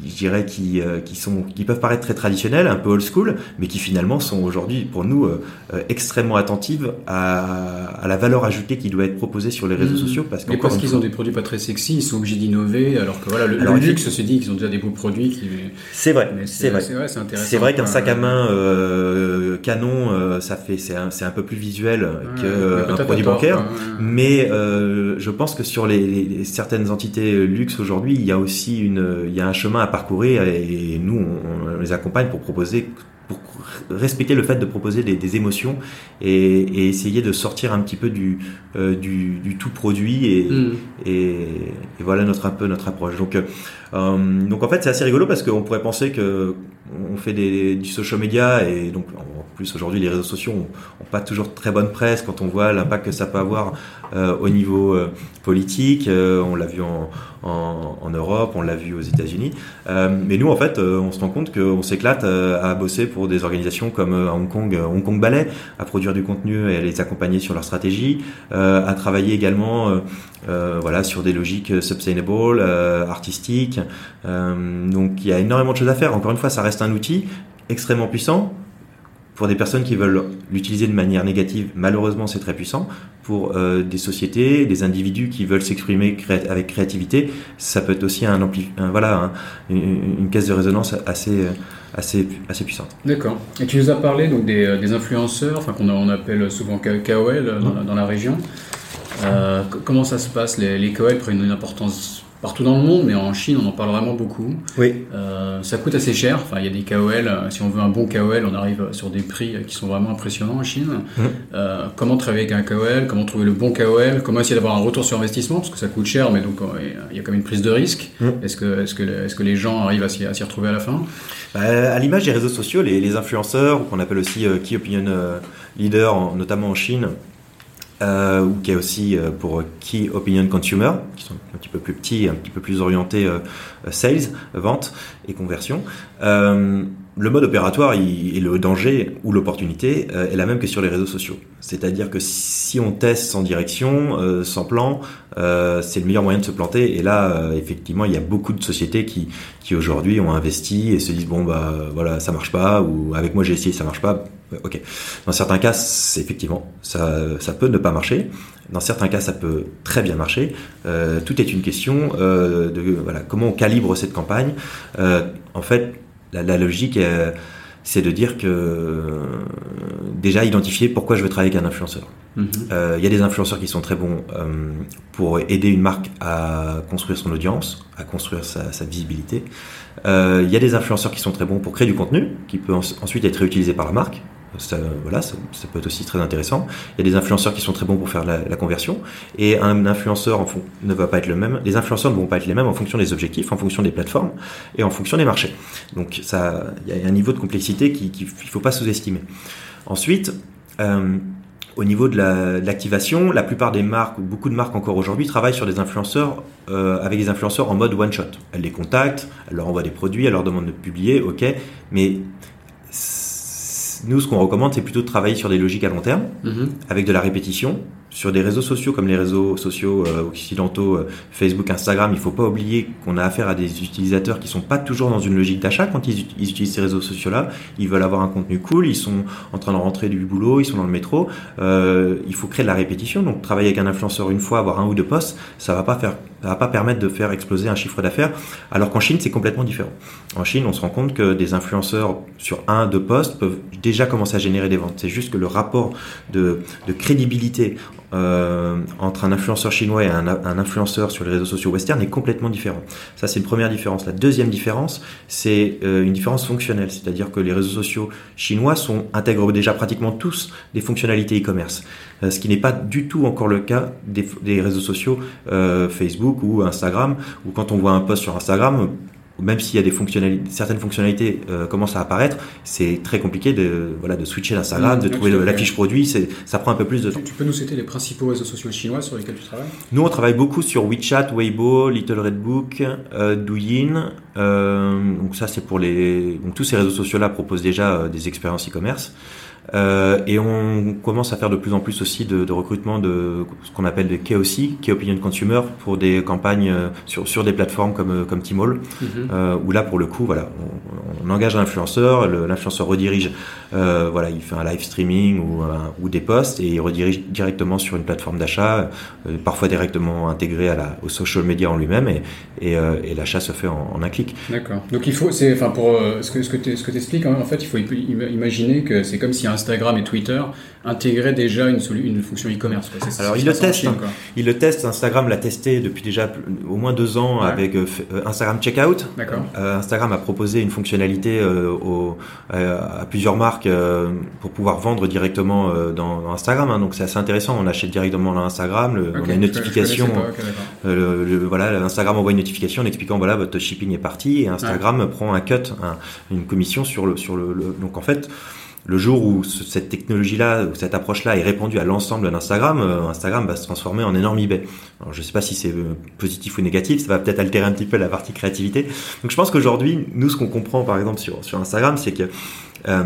S2: je dirais, qui, euh, qui, sont, qui peuvent paraître très traditionnelles, un peu old school, mais qui finalement sont aujourd'hui, pour nous, euh, euh, extrêmement attentives à, à, la valeur ajoutée qui doit être proposée sur les réseaux mmh. sociaux.
S1: Parce mais parce qu'ils ont des produits pas très sexy, ils sont obligés d'innover, alors que voilà, le, alors, luxe se dit qu'ils ont déjà des beaux produits. Qui...
S2: C'est vrai, c'est vrai. C'est vrai, qu'un sac à main Canon, ça fait, c'est un, un, peu plus visuel qu'un produit bancaire, mais je pense que sur les, les certaines entités luxe aujourd'hui, il y a aussi une, il y a un chemin à parcourir et, nous on, les accompagne pour proposer pour respecter le fait de proposer des, émotions et, essayer de sortir un petit peu du, euh, du, tout produit et, mm. et, voilà notre un peu notre approche donc euh, donc en fait c'est assez rigolo parce qu'on pourrait penser que on fait des, du social media et donc en plus aujourd'hui les réseaux sociaux ont, pas toujours très bonne presse quand on voit l'impact que ça peut avoir euh, au niveau politique on l'a vu en, Europe on l'a vu aux États-Unis mais nous en fait on se rend compte qu'on s'éclate à bosser pour des organisations comme Hong Kong Hong Kong Ballet à produire du contenu et à les accompagner sur leur stratégie à travailler également voilà sur des logiques sustainable artistiques euh, donc il y a énormément de choses à faire. Encore une fois, ça reste un outil extrêmement puissant. Pour des personnes qui veulent l'utiliser de manière négative, malheureusement c'est très puissant. Pour euh, des sociétés, des individus qui veulent s'exprimer avec créativité, ça peut être aussi un, ampli voilà, une, caisse de résonance assez, assez, assez puissante.
S1: D'accord. Et tu nous as parlé donc des, euh, des influenceurs, enfin qu'on on appelle souvent KOL dans, dans la région. comment ça se passe les, les KOL prennent une importance partout dans le monde, mais en Chine, on en parle vraiment beaucoup.
S2: Oui.
S1: Euh, ça coûte assez cher. Enfin, il y a des KOL. euh, Si on veut un bon KOL, on arrive sur des prix euh, qui sont vraiment impressionnants en Chine. Euh, comment travailler avec un KOL Comment trouver le bon KOL Comment essayer d'avoir un retour sur investissement? Parce que ça coûte cher, mais donc il y a quand même une prise de risque.
S2: Mhm.
S1: Est-ce que, les gens arrivent à s'y retrouver à la fin?
S2: Bah, à l'image des réseaux sociaux, les, les influenceurs, qu'on appelle aussi euh, Key Opinion Leader, en- notamment en Chine, euh, qui est aussi euh, pour Key Opinion Consumer, qui sont un petit peu plus petits, un petit peu plus orientés euh, euh, sales, vente et conversion. Euh, le mode opératoire et le danger ou l'opportunité euh, est la même que sur les réseaux sociaux. C'est-à-dire que si on teste sans direction, euh, sans plan, euh, c'est le meilleur moyen de se planter. Et là, effectivement, il y a beaucoup de sociétés qui, qui aujourd'hui ont investi et se disent bon bah voilà ça marche pas ou avec moi j'ai essayé ça marche pas. Euh, Ok. Dans certains cas, effectivement ça, ça peut ne pas marcher. Dans certains cas, ça peut très bien marcher. Euh, tout est une question euh, de voilà comment on calibre cette campagne. Euh, en fait, la, la logique, c'est de dire que déjà identifier pourquoi je veux travailler avec un influenceur.
S1: Mhm.
S2: Euh, Il y a des influenceurs qui sont très bons euh, pour aider une marque à construire son audience, à construire sa, sa visibilité. Euh, Il y a des influenceurs qui sont très bons pour créer du contenu, qui peut en- ensuite être réutilisé par la marque. Ça, voilà, ça, peut être aussi très intéressant. Il y a des influenceurs qui sont très bons pour faire la, conversion. Et un influenceur en ne va pas être le même. Les influenceurs ne vont pas être les mêmes en fonction des objectifs, en fonction des plateformes et en fonction des marchés. Donc ça, il y a un niveau de complexité qu'il qui, il faut pas sous-estimer. Ensuite, euh, au niveau de la- de l'activation, la, plupart des marques, ou beaucoup de marques encore aujourd'hui, travaillent sur des influenceurs, euh, avec des influenceurs en mode one shot. Elles les contactent, elles leur envoient des produits, elles leur demandent de publier, ok, mais nous, ce qu'on recommande, c'est plutôt de travailler sur des logiques à long terme,
S1: Mhm.
S2: avec de la répétition. Sur des réseaux sociaux comme les réseaux sociaux euh, occidentaux, euh, Facebook, Instagram, il faut pas oublier qu'on a affaire à des utilisateurs qui sont pas toujours dans une logique d'achat quand ils, ut- ils utilisent ces réseaux sociaux-là. Ils veulent avoir un contenu cool, ils sont en train de rentrer du boulot, ils sont dans le métro. Euh, il faut créer de la répétition. Donc travailler avec un influenceur une fois, avoir un ou deux posts, ça va pas faire, va pas permettre de faire exploser un chiffre d'affaires. Alors qu'en Chine, c'est complètement différent. En Chine, on se rend compte que des influenceurs sur un, deux posts peuvent déjà commencer à générer des ventes. C'est juste que le rapport de crédibilité euh, entre un influenceur chinois et un, influenceur sur les réseaux sociaux western est complètement différent. Ça, c'est une première différence. La deuxième différence, c'est euh, une différence fonctionnelle, c'est-à-dire que les réseaux sociaux chinois intègrent déjà pratiquement tous des fonctionnalités e-commerce, Euh, ce qui n'est pas du tout encore le cas des, réseaux sociaux Facebook ou Instagram, où quand on voit un post sur Instagram, même s'il y a des fonctionnalités, certaines fonctionnalités euh, commencent à apparaître, c'est très compliqué de voilà de switcher d'Instagram,
S1: Mmh,
S2: de trouver la fiche produit, c'est ça prend un peu plus de temps.
S1: Tu, tu peux nous citer les principaux réseaux sociaux chinois sur lesquels tu travailles?
S2: Nous, on travaille beaucoup sur WeChat, Weibo, Little Red Book, euh, Douyin. Euh, donc ça, c'est pour les. Donc tous ces réseaux sociaux-là proposent déjà euh, des expériences e-commerce. Euh, et on commence à faire de plus en plus aussi de, de recrutement de ce qu'on appelle des KOC, Key Opinion Consumer, pour des campagnes euh, sur, sur des plateformes comme, euh, comme Tmall.
S1: Mhm.
S2: Euh, où là pour le coup voilà on, on engage un influenceur l'influenceur redirige euh, voilà il fait un live streaming ou, un- ou des posts et il redirige directement sur une plateforme d'achat parfois directement intégré à la, au social media en lui-même et, et, et l'achat se fait en, en un clic
S1: D'accord. Donc il faut, c'est, enfin pour ce que ce que tu expliques, en fait, il faut im- imaginer que c'est comme si Instagram et Twitter intégraient déjà une, fonction e-commerce.
S2: Alors, ils le testent, hein.
S1: quoi.
S2: il le teste Instagram l'a testé depuis déjà au moins deux ans
S1: Ouais.
S2: avec euh, euh, Instagram Checkout. Euh, Instagram a proposé une fonctionnalité euh, au- à plusieurs marques pour pouvoir vendre directement dans, dans Instagram. hein. donc c'est assez intéressant. On achète directement dans Instagram. le- on a une notification.
S1: pas,
S2: le- le- voilà, Instagram envoie une notification en expliquant voilà votre shipping est parti et Instagram prend un cut, un- une commission sur le sur le, le- donc en fait. Le jour où ce- cette technologie-là, ou cette approche-là est répandue à l'ensemble d'Instagram, euh, Instagram va se transformer en énorme eBay. Alors, je ne sais pas si c'est euh, positif ou négatif, ça va peut-être altérer un petit peu la partie créativité. Donc je pense qu'aujourd'hui, nous, ce qu'on comprend par exemple sur, sur Instagram, c'est que euh,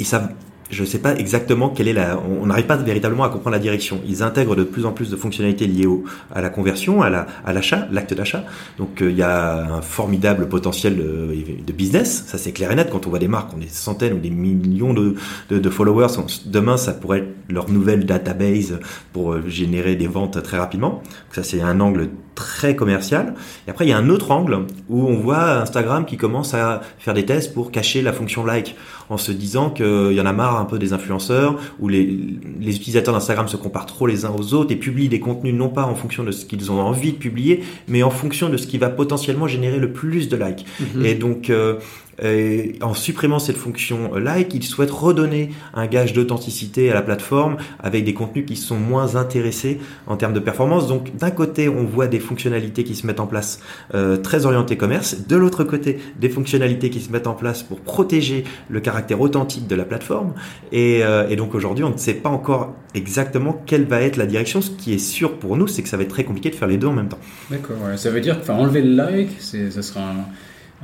S2: ils savent je ne sais pas exactement quelle est la. On on n'arrive pas véritablement à comprendre la direction. Ils intègrent de plus en plus de fonctionnalités liées au, à la conversion, à la, à l'achat, l'acte d'achat. Donc euh, il y a un formidable potentiel de, de business. Ça c'est clair et net. Quand on voit des marques, ont des centaines ou des millions de, de, de followers. on- Demain, ça pourrait être leur nouvelle database pour euh, générer des ventes très rapidement. Donc, ça c'est un angle très commercial. Et après, il y a un autre angle où on voit Instagram qui commence à faire des tests pour cacher la fonction like en se disant qu'il y en a marre un peu des influenceurs, où les, les utilisateurs d'Instagram se comparent trop les uns aux autres et publient des contenus non pas en fonction de ce qu'ils ont envie de publier, mais en fonction de ce qui va potentiellement générer le plus de likes. Mhm. Et donc, euh, et en supprimant cette fonction like, ils souhaitent redonner un gage d'authenticité à la plateforme avec des contenus qui sont moins intéressés en termes de performance. Donc d'un côté, on voit des fonctionnalités qui se mettent en place euh, très orientées commerce. De l'autre côté, des fonctionnalités qui se mettent en place pour protéger le caractère authentique de la plateforme. Et, euh, et donc aujourd'hui, on ne sait pas encore exactement quelle va être la direction. Ce qui est sûr pour nous, c'est que ça va être très compliqué de faire les deux en même temps.
S1: D'accord. Ça veut dire, enfin, enlever le like, ça sera un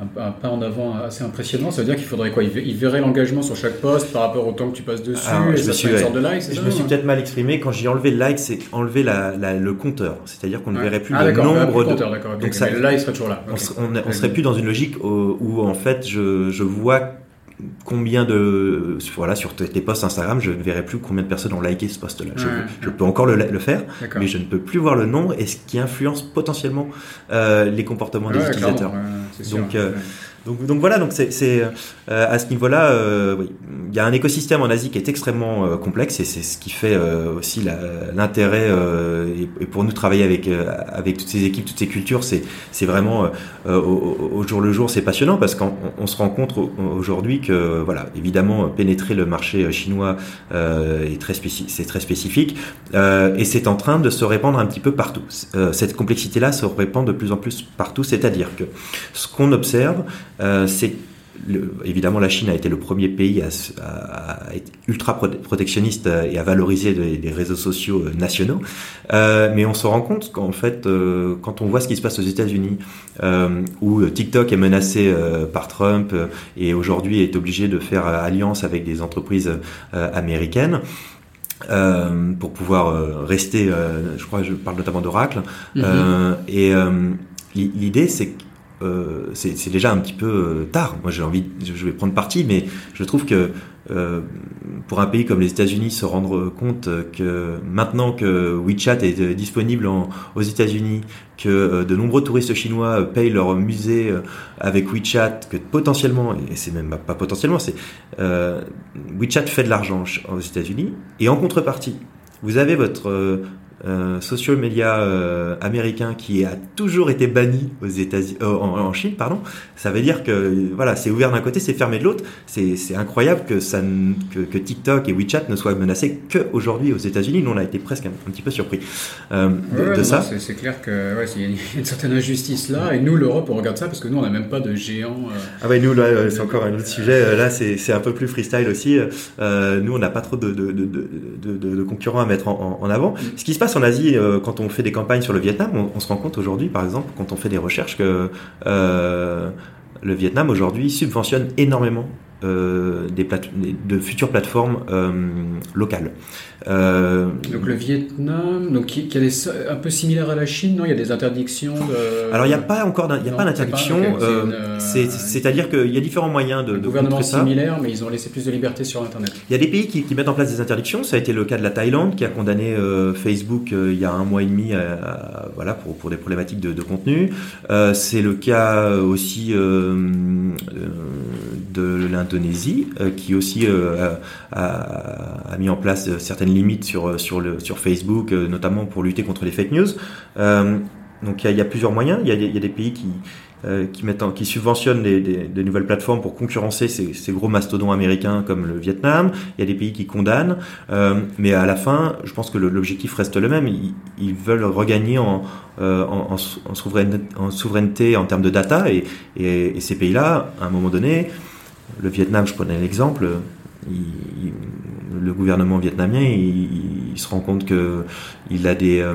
S1: un, pas en avant assez impressionnant. Ça veut dire qu'il faudrait quoi? Il verrait l'engagement sur chaque poste par rapport au temps que tu passes dessus
S2: et je ça me suis, de like Je me suis peut-être mal exprimé. Quand j'ai enlevé le like, c'est enlever la, le compteur. C'est-à-dire qu'on ne verrait plus
S1: ah,
S2: le nombre
S1: de. Compteur, Donc ça, le like serait toujours là.
S2: On, ne serait plus dans une logique où, où en fait je, je vois combien de voilà sur tes posts Instagram je ne verrai plus combien de personnes ont liké ce post là je, peux encore le, faire mais je ne peux plus voir le nombre et ce qui influence potentiellement euh, les comportements des utilisateurs. Donc euh, donc, voilà, donc c'est euh, à ce niveau-là, euh, il y a un écosystème en Asie qui est extrêmement euh, complexe et c'est ce qui fait aussi l'intérêt et, pour nous travailler avec avec toutes ces équipes, toutes ces cultures, c'est c'est vraiment au, jour le jour, c'est passionnant parce qu'on se rend compte aujourd'hui que voilà, évidemment pénétrer le marché chinois est très c'est très spécifique et c'est en train de se répandre un petit peu partout. cette complexité-là se répand de plus en plus partout, c'est-à-dire que ce qu'on observe euh, c'est évidemment, la Chine a été le premier pays à, être ultra protectionniste et à valoriser les, réseaux sociaux euh, nationaux. Euh, mais on se rend compte qu'en fait, quand on voit ce qui se passe aux États-Unis, où TikTok est menacé par Trump et aujourd'hui est obligé de faire alliance avec des entreprises américaines. pour pouvoir rester, je crois, je parle notamment d'Oracle, mm-hmm. et l'idée c'est que euh, c'est déjà un petit peu euh, tard. Moi, j'ai envie, je vais prendre parti, mais je trouve que euh, pour un pays comme les États-Unis, se rendre compte que maintenant que WeChat est disponible aux États-Unis, que de nombreux touristes chinois payent leur musée avec WeChat, que potentiellement, et c'est même pas potentiellement, c'est WeChat fait de l'argent aux États-Unis, et en contrepartie, vous avez votre euh, social media euh, américain qui a toujours été banni aux États euh, en, Chine, pardon. Ça veut dire que voilà, c'est ouvert d'un côté, c'est fermé de l'autre. C'est incroyable que ça que, que, TikTok et WeChat ne soient menacés que aujourd'hui aux États-Unis. Nous, on a été presque un, petit peu surpris de, ça.
S1: C'est clair que ouais, il y a une certaine injustice là. Et nous, l'Europe, on regarde ça parce que nous, on n'a même pas de géants.
S2: Ah ouais, nous là, c'est encore un autre sujet. Là, c'est un peu plus freestyle aussi. nous, on n'a pas trop de, de, de, de, concurrents à mettre en, en avant. Ce qui se passe en Asie, euh, quand on fait des campagnes sur le Vietnam, on, se rend compte aujourd'hui, par exemple, quand on fait des recherches, que euh, le Vietnam aujourd'hui subventionne énormément euh, des de futures plateformes locales.
S1: Euh, donc le Vietnam, donc qui, qui est un peu similaire à la Chine, non? Il y a des interdictions de...
S2: Alors il n'y a pas encore, il y a pas d'interdiction. Euh, c'est-à-dire qu'il y a différents moyens de.
S1: Le gouvernement similaire, mais ils ont laissé plus de liberté sur Internet.
S2: Il y a des pays qui, qui, mettent en place des interdictions. Ça a été le cas de la Thaïlande, qui a condamné euh, Facebook il y a un mois et demi, voilà, pour, pour des problématiques de, de contenu. C'est le cas aussi de l'Indonésie, qui aussi a, a, mis en place certaines limites sur, euh, sur, Facebook, euh, notamment pour lutter contre les fake news. Euh, donc il y, a plusieurs moyens. Il y a, des pays qui, qui, mettent qui subventionnent des, nouvelles plateformes pour concurrencer ces, gros mastodons américains comme le Vietnam. Il y a des pays qui condamnent, mais à la fin, je pense que l'objectif reste le même. Ils, veulent regagner en, en, souveraineté, en, termes de data, et ces pays-là, à un moment donné, le Vietnam, je prenais l'exemple, le gouvernement vietnamien, il, se rend compte que il a des, euh,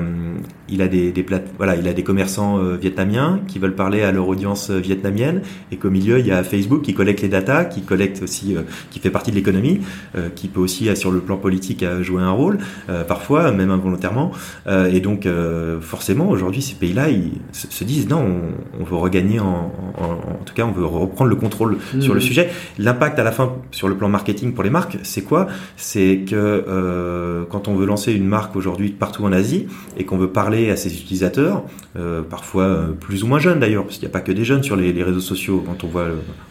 S2: il a des, des voilà, il a des commerçants euh, vietnamiens qui veulent parler à leur audience euh, vietnamienne, et qu'au milieu il y a Facebook qui collecte les datas, qui collecte aussi, qui fait partie de l'économie, qui peut aussi sur le plan politique jouer un rôle, parfois même involontairement, et donc forcément aujourd'hui ces pays-là ils se, disent non, on, veut regagner en, en, tout cas on veut reprendre le contrôle sur le mmh. sujet. L'impact à la fin sur le plan marketing pour les marques, c'est quoi? C'est que quand on veut lancer une marque aujourd'hui partout en Asie et qu'on veut parler à ses utilisateurs, parfois plus ou moins jeunes d'ailleurs, parce qu'il n'y a pas que des jeunes sur les, réseaux sociaux. Quand on voit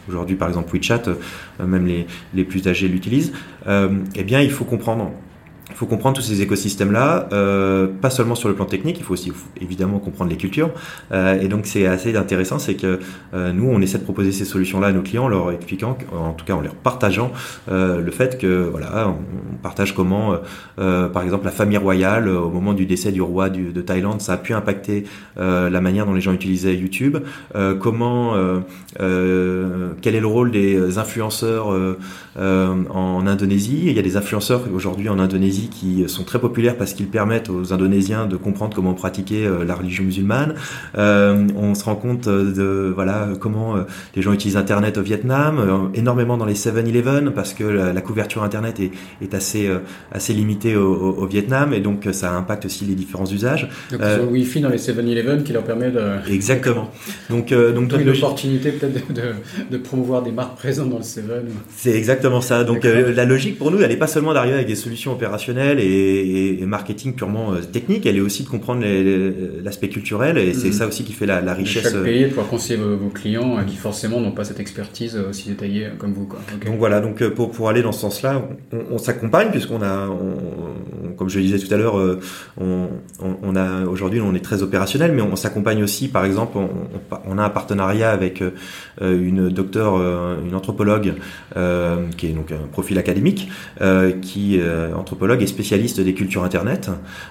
S2: aujourd'hui par exemple WeChat, même les, les plus âgés l'utilisent. eh bien, il faut comprendre il faut comprendre tous ces écosystèmes-là, euh, pas seulement sur le plan technique, il faut aussi évidemment comprendre les cultures. Euh, et donc c'est assez intéressant, c'est que euh, nous on essaie de proposer ces solutions-là à nos clients, en leur expliquant, en tout cas en leur partageant le fait que voilà, on partage comment, par exemple la famille royale au moment du décès du roi de Thaïlande, ça a pu impacter la manière dont les gens utilisaient YouTube, comment, quel est le rôle des influenceurs en Indonésie. Il y a des influenceurs aujourd'hui en Indonésie qui sont très populaires parce qu'ils permettent aux Indonésiens de comprendre comment pratiquer euh, la religion musulmane. Euh, on se rend compte de voilà comment euh, les gens utilisent Internet au Vietnam, énormément dans les 7-Eleven parce que la, couverture Internet est, est assez assez limitée au, au, Vietnam et donc ça impacte aussi les différents usages.
S1: Donc euh, le Wi-Fi dans les 7-Eleven qui leur permet de
S2: exactement. Donc donc
S1: une opportunité peut-être de, de, promouvoir des marques présentes dans le 7.
S2: C'est exactement ça. Donc la logique pour nous, elle n'est pas seulement d'arriver avec des solutions opérationnelles et, marketing purement euh, technique, elle est aussi de comprendre l'aspect culturel et c'est mhm. ça aussi qui fait la, richesse.
S1: Chaque pays, de pouvoir conseiller vos, clients euh, qui forcément n'ont pas cette expertise euh, aussi détaillée comme vous. Quoi.
S2: Donc voilà, donc pour, pour aller dans ce sens-là, on, s'accompagne puisqu'on a, comme je le disais tout à l'heure, on, on, a aujourd'hui on est très opérationnel, mais on s'accompagne aussi. Par exemple, on, a un partenariat avec une docteure, une anthropologue qui est donc un profil académique, qui anthropologue spécialiste des cultures Internet,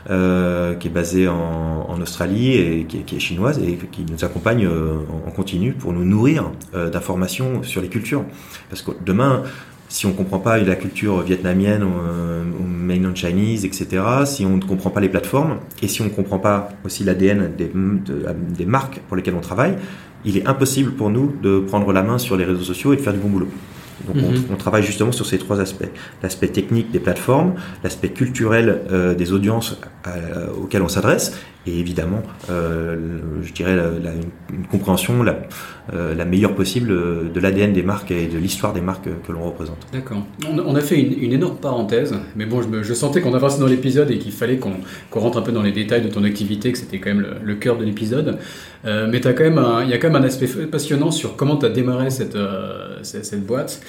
S2: euh, qui est basée en, Australie et qui, est chinoise et qui nous accompagne euh, en, continu pour nous nourrir euh, d'informations sur les cultures. Parce que demain, si on ne comprend pas la culture vietnamienne ou, mainland Chinese, etc., si on ne comprend pas les plateformes et si on ne comprend pas aussi l'ADN des, des marques pour lesquelles on travaille, il est impossible pour nous de prendre la main sur les réseaux sociaux et de faire du bon boulot. Donc on, mhm. on, travaille justement sur ces trois aspects. L'aspect technique des plateformes, l'aspect culturel euh, des audiences euh, auxquelles on s'adresse, et évidemment, euh, je dirais, une, compréhension la, euh, la, meilleure possible de l'ADN des marques et de l'histoire des marques que l'on représente.
S1: D'accord. On, a fait une, énorme parenthèse, mais bon, je, sentais qu'on avançait dans l'épisode et qu'il fallait qu'on rentre un peu dans les détails de ton activité, que c'était quand même le, cœur de l'épisode. Euh, mais il y a quand même un aspect passionnant sur comment tu as démarré euh, cette, cette boîte.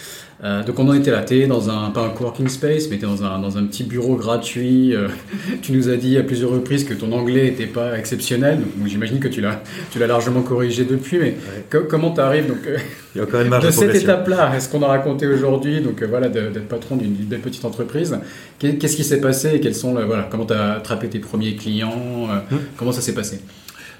S1: Euh, donc on en était là, tu dans un, pas un coworking space, mais tu dans un, dans un petit bureau gratuit. Euh, tu nous as dit à plusieurs reprises que ton anglais n'était pas exceptionnel, donc j'imagine que tu l'as, tu l'as largement corrigé depuis, mais comment tu arrives donc,
S2: Il y a quand même
S1: de cette étape-là, est-ce qu'on a raconté aujourd'hui, donc euh, voilà, d'être patron d'une, petite entreprise, qu'est-ce qui s'est passé et quels sont, voilà, comment tu as attrapé tes premiers clients, hum. comment ça s'est passé?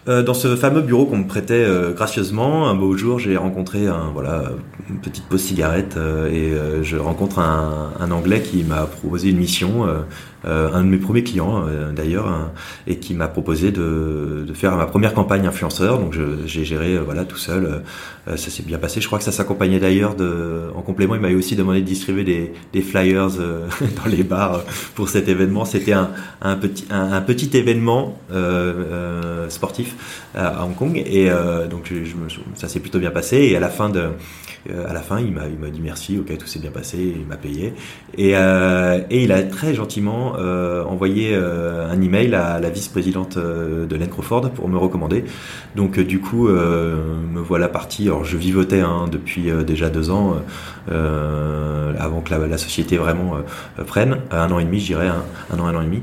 S2: Euh, dans ce fameux bureau qu'on me prêtait euh, gracieusement, un beau jour, j'ai rencontré un, voilà, une petite pause cigarette euh, et je rencontre un, Anglais qui m'a proposé une mission euh, un de mes premiers clients euh, d'ailleurs, et qui m'a proposé de, de, faire ma première campagne influenceur. Donc j'ai géré euh, voilà tout seul. ça s'est bien passé. Je crois que ça s'accompagnait d'ailleurs de. En complément, il m'avait aussi demandé de distribuer des, des flyers dans les bars pour cet événement. C'était un, un, petit un, petit événement sportif à Hong Kong et donc je ça s'est plutôt bien passé. Et à la fin de à la fin, il m'a dit merci, ok, tout s'est bien passé, il m'a payé. Et, euh, il a très gentiment euh, envoyé euh, un email à la vice-présidente euh, de Len Crawford pour me recommander. Donc du coup, me voilà parti. Alors je vivotais hein, depuis déjà deux ans, avant que la, la société vraiment prenne, un an et demi, je dirais, un, un an, un an et demi.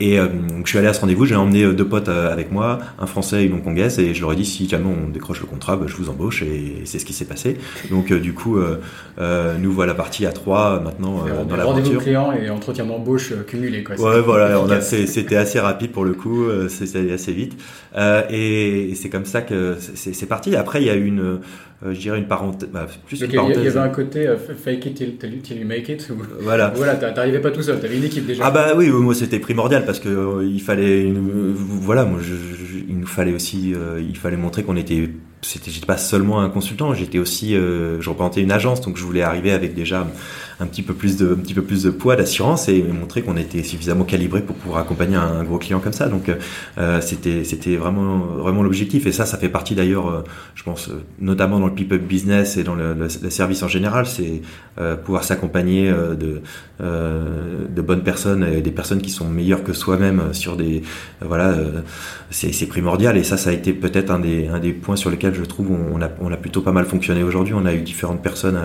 S2: Et euh, je suis allé à ce rendez-vous, j'ai emmené euh, deux potes euh, avec moi, un français et une hongkongaise, et je leur ai dit si jamais on décroche le contrat, bah, je vous embauche, et c'est ce qui s'est passé. Donc du coup, nous voilà partis à trois maintenant dans la
S1: Rendez-vous client et entretien d'embauche cumulé. Quoi.
S2: Ouais, voilà, c'était assez rapide pour le coup, c'était allé assez vite, et, c'est comme ça que c'est parti. Après, il y a eu une euh, je dirais une parenthèse, bah,
S1: plus une parenthèse. Il y avait un côté euh, fake it till, till, you make it.
S2: Voilà.
S1: Voilà, t'arrivais pas tout seul, t'avais une équipe déjà.
S2: Ah bah oui, moi c'était primordial parce que euh, il fallait, une, voilà, moi je, il nous fallait aussi, il fallait montrer qu'on était c'était j'étais pas seulement un consultant, j'étais aussi euh, je représentais une agence donc je voulais arriver avec déjà un petit peu plus de un petit peu plus de poids d'assurance et montrer qu'on était suffisamment calibré pour pouvoir accompagner un, gros client comme ça. Donc euh, c'était c'était vraiment vraiment l'objectif et ça ça fait partie d'ailleurs euh, je pense euh, notamment dans le people business et dans le, le, service en général, c'est pouvoir s'accompagner de de bonnes personnes et des personnes qui sont meilleures que soi-même sur des voilà c'est primordial et ça ça a été peut-être un des un des points sur lesquels je trouve on a on a plutôt pas mal fonctionné aujourd'hui. On a eu différentes personnes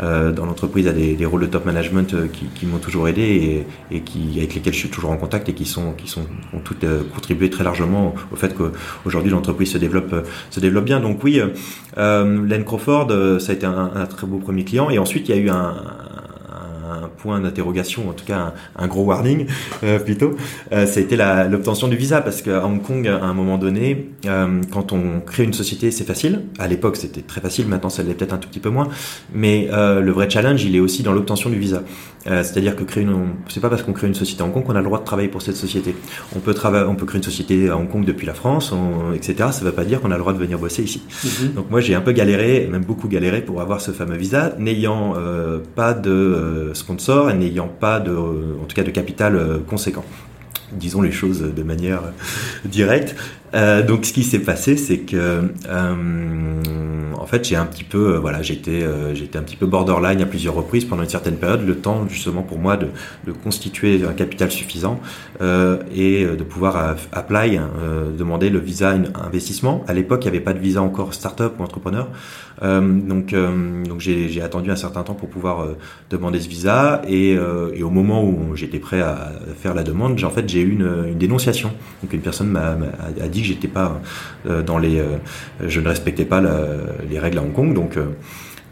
S2: dans l'entreprise à des, des rôles de top management euh, qui, m'ont toujours aidé et, qui, avec lesquels je suis toujours en contact et qui sont, qui sont, ont toutes euh, contribué très largement au fait qu'aujourd'hui l'entreprise se développe, euh, se développe bien. Donc oui, Len Crawford, ça a été un, un, très beau premier client et ensuite il y a eu un, un point d'interrogation, en tout cas un, gros warning euh, plutôt, euh, ça a été l'obtention du visa parce qu'à Hong Kong, à un moment donné, euh, quand on crée une société, c'est facile. À l'époque, c'était très facile. Maintenant, ça l'est peut-être un tout petit peu moins. Mais le vrai challenge, il est aussi dans l'obtention du visa. Euh, c'est-à-dire que créer une, c'est pas parce qu'on crée une société à Hong Kong qu'on a le droit de travailler pour cette société. On peut travailler, on peut créer une société à Hong Kong depuis la France, etc. Ça ne veut pas dire qu'on a le droit de venir bosser ici. Mm-hmm. Donc moi, j'ai un peu galéré, même beaucoup galéré pour avoir ce fameux visa, n'ayant pas de sponsor et n'ayant pas de, en tout cas de capital euh, conséquent disons les choses de manière directe. Euh, donc ce qui s'est passé, c'est que euh, en fait j'ai un petit peu, euh, voilà, j'étais, euh, j'étais un petit peu borderline à plusieurs reprises pendant une certaine période, le temps justement pour moi de, de constituer un capital suffisant et de pouvoir apply, demander le visa investissement. À l'époque, il n'y avait pas de visa encore startup ou entrepreneur. Euh, donc, euh, donc j'ai attendu un certain temps pour pouvoir euh, demander ce visa et, et au moment où j'étais prêt à faire la demande, en fait j'ai eu une, une, dénonciation. Donc une personne m'a a, dit que j'étais pas dans les, je ne respectais pas la, les règles à Hong Kong, donc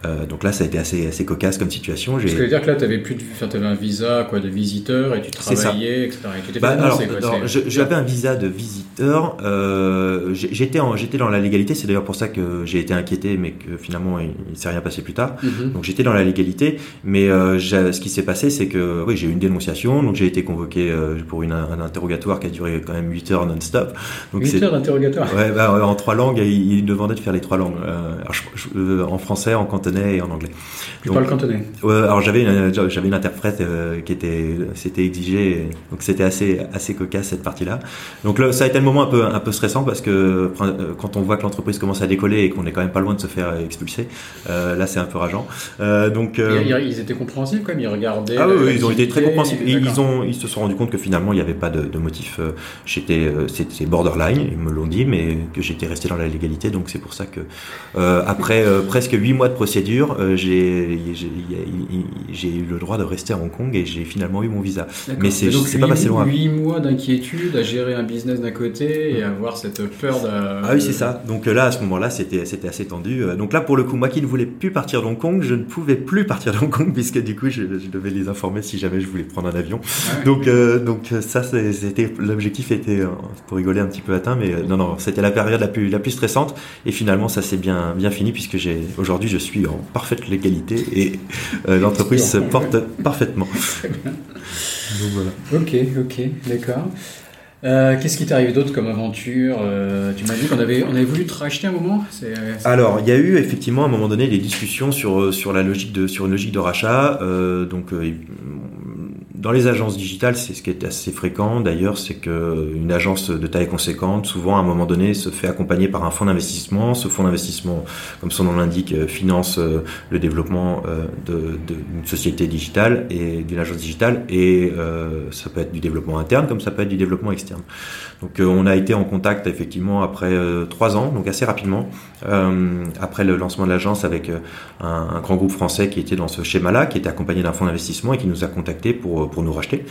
S2: euh, donc là, ça a été assez, assez cocasse comme situation.
S1: Ce que veut dire que là, tu avais plus de, enfin, avais un visa quoi de visiteur et tu travaillais, etc. Et tu
S2: bah, alors, j'avais un visa de visiteur. Euh, j'étais j'étais dans la légalité. C'est d'ailleurs pour ça que j'ai été inquiété, mais que finalement il, ne s'est rien passé plus tard. Mm-hmm. Donc j'étais dans la légalité, mais euh, ce qui s'est passé, c'est que oui, j'ai eu une dénonciation. Donc j'ai été convoqué euh, pour une, un interrogatoire qui a duré quand même 8 heures non-stop.
S1: 8 heures d'interrogatoire.
S2: Ouais, bah, en trois langues. Il, il demandait de faire les trois langues. Euh, alors, je, en français, en cantonais et en anglais.
S1: Tu parles cantonais
S2: Alors j'avais une, j'avais une interprète euh, qui était, c'était exigé, donc c'était assez, assez cocasse cette partie-là. Donc là, ça a été le moment un peu, un peu stressant parce que euh, quand on voit que l'entreprise commence à décoller et qu'on est quand même pas loin de se faire expulser, euh, là c'est un peu rageant. Euh, donc
S1: ils étaient compréhensifs quand même, ils regardaient.
S2: Ah oui, ils ont été très compréhensifs. Ils, ont, ils se sont rendus compte que finalement il n'y avait pas de, de motif. J'étais, c'était borderline, ils me l'ont dit, mais que j'étais resté dans la légalité. Donc c'est pour ça que après presque huit mois de procédure euh, j'ai eu le droit de rester à Hong Kong et j'ai finalement eu mon visa.
S1: Mais c'est pas passé loin. 8 mois d'inquiétude à gérer un business d'un côté et avoir cette peur de.
S2: Ah oui, c'est ça. Donc là, à ce moment-là, c'était assez tendu. Euh, donc là, pour le coup, moi qui ne voulais plus partir de Hong Kong, je ne pouvais plus partir de Hong Kong puisque du coup, je, devais les informer si jamais je voulais prendre un avion. Ah donc, euh, donc ça, c'était l'objectif était pour rigoler un petit peu atteint, mais non, non, c'était la période la plus la plus stressante et finalement, ça s'est bien bien fini puisque j'ai aujourd'hui, je suis en parfaite légalité et euh, l'entreprise se porte parfaitement.
S1: Ok, ok, d'accord. Euh, qu'est-ce qui t'est arrivé d'autre comme aventure euh, Tu m'as dit qu'on avait, on avait voulu te racheter un moment
S2: Alors, il y a eu effectivement à un moment donné des discussions sur, sur, la logique de, sur une logique de rachat. donc, dans les agences digitales, c'est ce qui est assez fréquent d'ailleurs, c'est que une agence de taille conséquente, souvent à un moment donné, se fait accompagner par un fonds d'investissement. Ce fonds d'investissement, comme son nom l'indique, euh, finance euh, le développement euh, d'une société digitale et d'une agence digitale, et ça peut être du développement interne comme ça peut être du développement externe. Donc on a été en contact effectivement après trois ans, donc assez rapidement, après le lancement de l'agence avec un, un, grand groupe français qui était dans ce schéma-là, qui était accompagné d'un fonds d'investissement et qui nous a contacté pour pour nous racheter.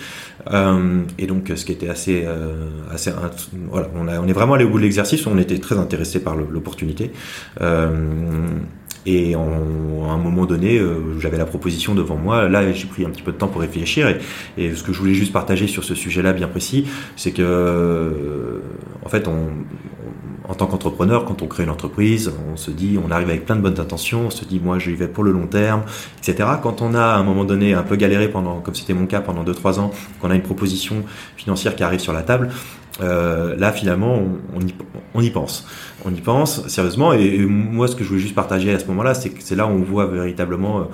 S2: Euh, et donc, ce qui était assez, euh, assez, voilà, on, a, on est vraiment allé au bout de l'exercice. On était très intéressé par l'opportunité. Euh, et en, à un moment donné, euh, j'avais la proposition devant moi. Là, j'ai pris un petit peu de temps pour réfléchir. Et, et ce que je voulais juste partager sur ce sujet-là bien précis, c'est que, euh, en fait, on, en tant qu'entrepreneur, quand on crée une entreprise, on se dit, on arrive avec plein de bonnes intentions, on se dit, moi, je vais pour le long terme, etc. Quand on a à un moment donné un peu galéré pendant, comme c'était mon cas pendant 2-3 ans, qu'on a une proposition financière qui arrive sur la table, là, finalement, on, y, on, y, pense. On y pense sérieusement. Et, moi, ce que je voulais juste partager à ce moment-là, c'est que c'est là où on voit véritablement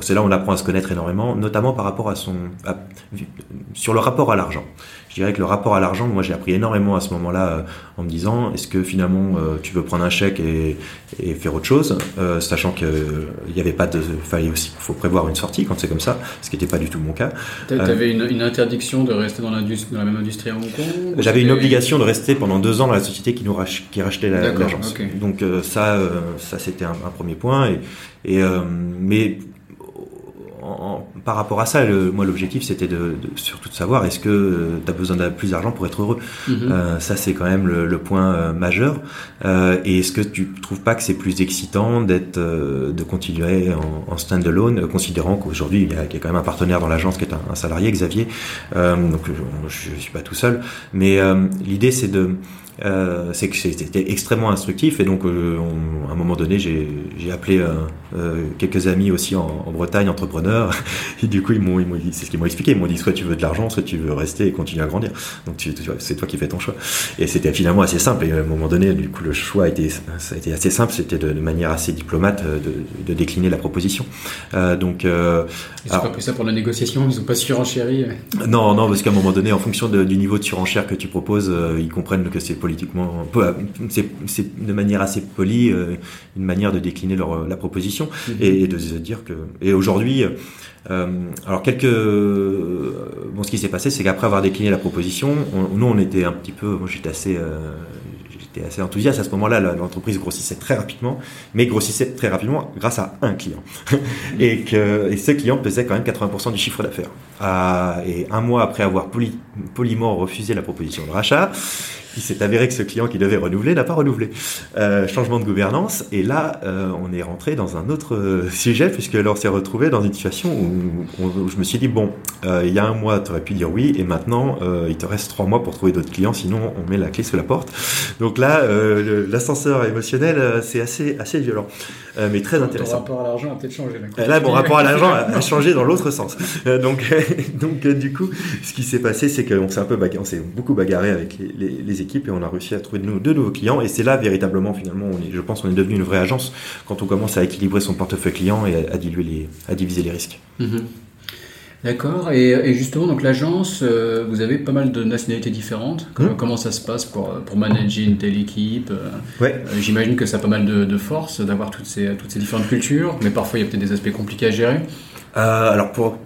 S2: c'est là où on apprend à se connaître énormément, notamment par rapport à son, sur le rapport à l'argent. Je dirais que le rapport à l'argent, moi j'ai appris énormément à ce moment-là euh, en me disant, est-ce que finalement euh, tu veux prendre un chèque et, faire autre chose, euh, sachant qu'il n'y avait pas de, fallait aussi, faut prévoir une sortie quand c'est comme ça, ce qui n'était pas du tout mon cas.
S1: Tu avais une, interdiction de rester dans, dans la même industrie à Hong Kong
S2: J'avais une obligation de rester pendant deux ans dans la société qui nous qui rachetait l'agence. Donc ça, ça c'était un, premier point. Et, et mais par rapport à ça, le, moi l'objectif c'était de, surtout de savoir est-ce que tu as besoin de plus d'argent pour être heureux? Mhm. Euh, ça c'est quand même le, point euh, majeur. Euh, et est-ce que tu trouves pas que c'est plus excitant d'être, de continuer en, en stand-alone, considérant qu'aujourd'hui il, y, a, quand même un partenaire dans l'agence qui est un, salarié, Xavier? donc je, je, suis pas tout seul, mais l'idée c'est de euh, c'est que c'était extrêmement instructif et donc euh, à un moment donné j'ai appelé euh, quelques amis aussi en, en, Bretagne entrepreneurs. Et du coup ils m'ont dit c'est ce qu'ils m'ont expliqué. Ils m'ont dit soit tu veux de l'argent soit tu veux rester et continuer à grandir. Donc c'est toi qui fais ton choix. Et c'était finalement assez simple. Et à un moment donné du coup le choix a été ça a été assez simple. C'était de, manière assez diplomate de, de décliner la proposition. Donc
S1: ils n'ont pas pris ça pour la négociation ils ont pas surenchéri
S2: non non parce qu'à un moment donné en fonction du niveau de surenchère que tu proposes ils comprennent que c'est politiquement, c'est de manière assez polie, euh, une manière de décliner leur, la proposition mhm. et, de se dire que. Et aujourd'hui, euh, alors quelques, bon, ce qui s'est passé, c'est qu'après avoir décliné la proposition, nous on était un petit peu, moi j'étais assez, euh, j'étais assez enthousiaste à ce moment-là. L'entreprise grossissait très rapidement, mais grossissait très rapidement grâce à un client. et que et ce client pesait quand même 80% du chiffre d'affaires. Ah, et un mois après avoir poliment refusé la proposition de rachat, il s'est avéré que ce client qui devait renouveler n'a pas renouvelé. Euh, changement de gouvernance, et là, euh, on est rentré dans un autre euh, sujet, puisque là, on s'est retrouvé dans une situation où, je me suis dit, bon, euh, il y a un mois, tu aurais pu dire oui, et maintenant, il te reste trois mois pour trouver d'autres clients, sinon on met la clé sous la porte. Donc là, l'ascenseur émotionnel, c'est assez, assez violent, mais très intéressant. Ton
S1: rapport à l'argent a peut-être changé.
S2: Là, là mon rapport à l'argent a, changé dans l'autre sens. donc, donc du coup, ce qui s'est passé, c'est qu'on s'est un peu bagarré, on s'est beaucoup bagarré avec les, les, les équipe et on a réussi à trouver de, de nouveaux clients. Et c'est là véritablement, finalement, on est, je pense, on est devenu une vraie agence quand on commence à équilibrer son portefeuille client et à, diluer les, à diviser les risques.
S1: Mhm. D'accord. Et, justement, donc l'agence, euh, vous avez pas mal de nationalités différentes. Mhm. Comment, ça se passe pour, pour manager une telle équipe euh,
S2: ouais.
S1: Euh, j'imagine que ça a pas mal de, de force d'avoir toutes ces, toutes ces différentes cultures, mais parfois il y a peut-être des aspects compliqués à gérer.
S2: alors pour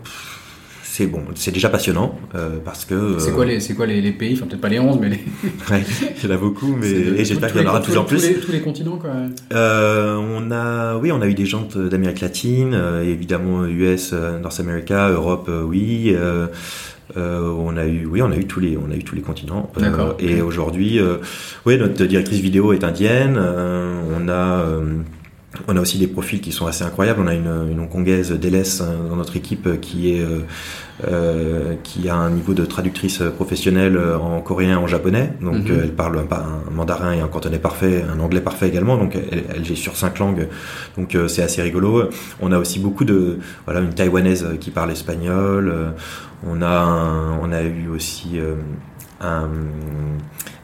S2: c'est bon, c'est déjà passionnant euh, parce que.
S1: c'est quoi les, c'est quoi les, les, pays, enfin peut-être pas les 11, mais les.
S2: ouais, il y en a beaucoup, mais et j'espère qu'il y en aura de plus en plus.
S1: Tous les, tous les continents, quoi.
S2: Euh, on a, oui, on a eu des gens d'Amérique latine, euh, évidemment US, euh, North America, Europe, euh, oui. Euh, on a eu, oui, on a eu tous les, on a eu tous les continents.
S1: D'accord.
S2: Et aujourd'hui, oui, notre directrice vidéo est indienne. on a on a aussi des profils qui sont assez incroyables. On a une, une hongkongaise Déles dans notre équipe qui est euh, euh, qui a un niveau de traductrice professionnelle en coréen et en japonais. Donc mhm. elle parle un, un, mandarin et un cantonais parfait, un anglais parfait également. Donc elle, elle est sur cinq langues. Donc euh, c'est assez rigolo. On a aussi beaucoup de voilà une taïwanaise qui parle espagnol. On a on a eu aussi un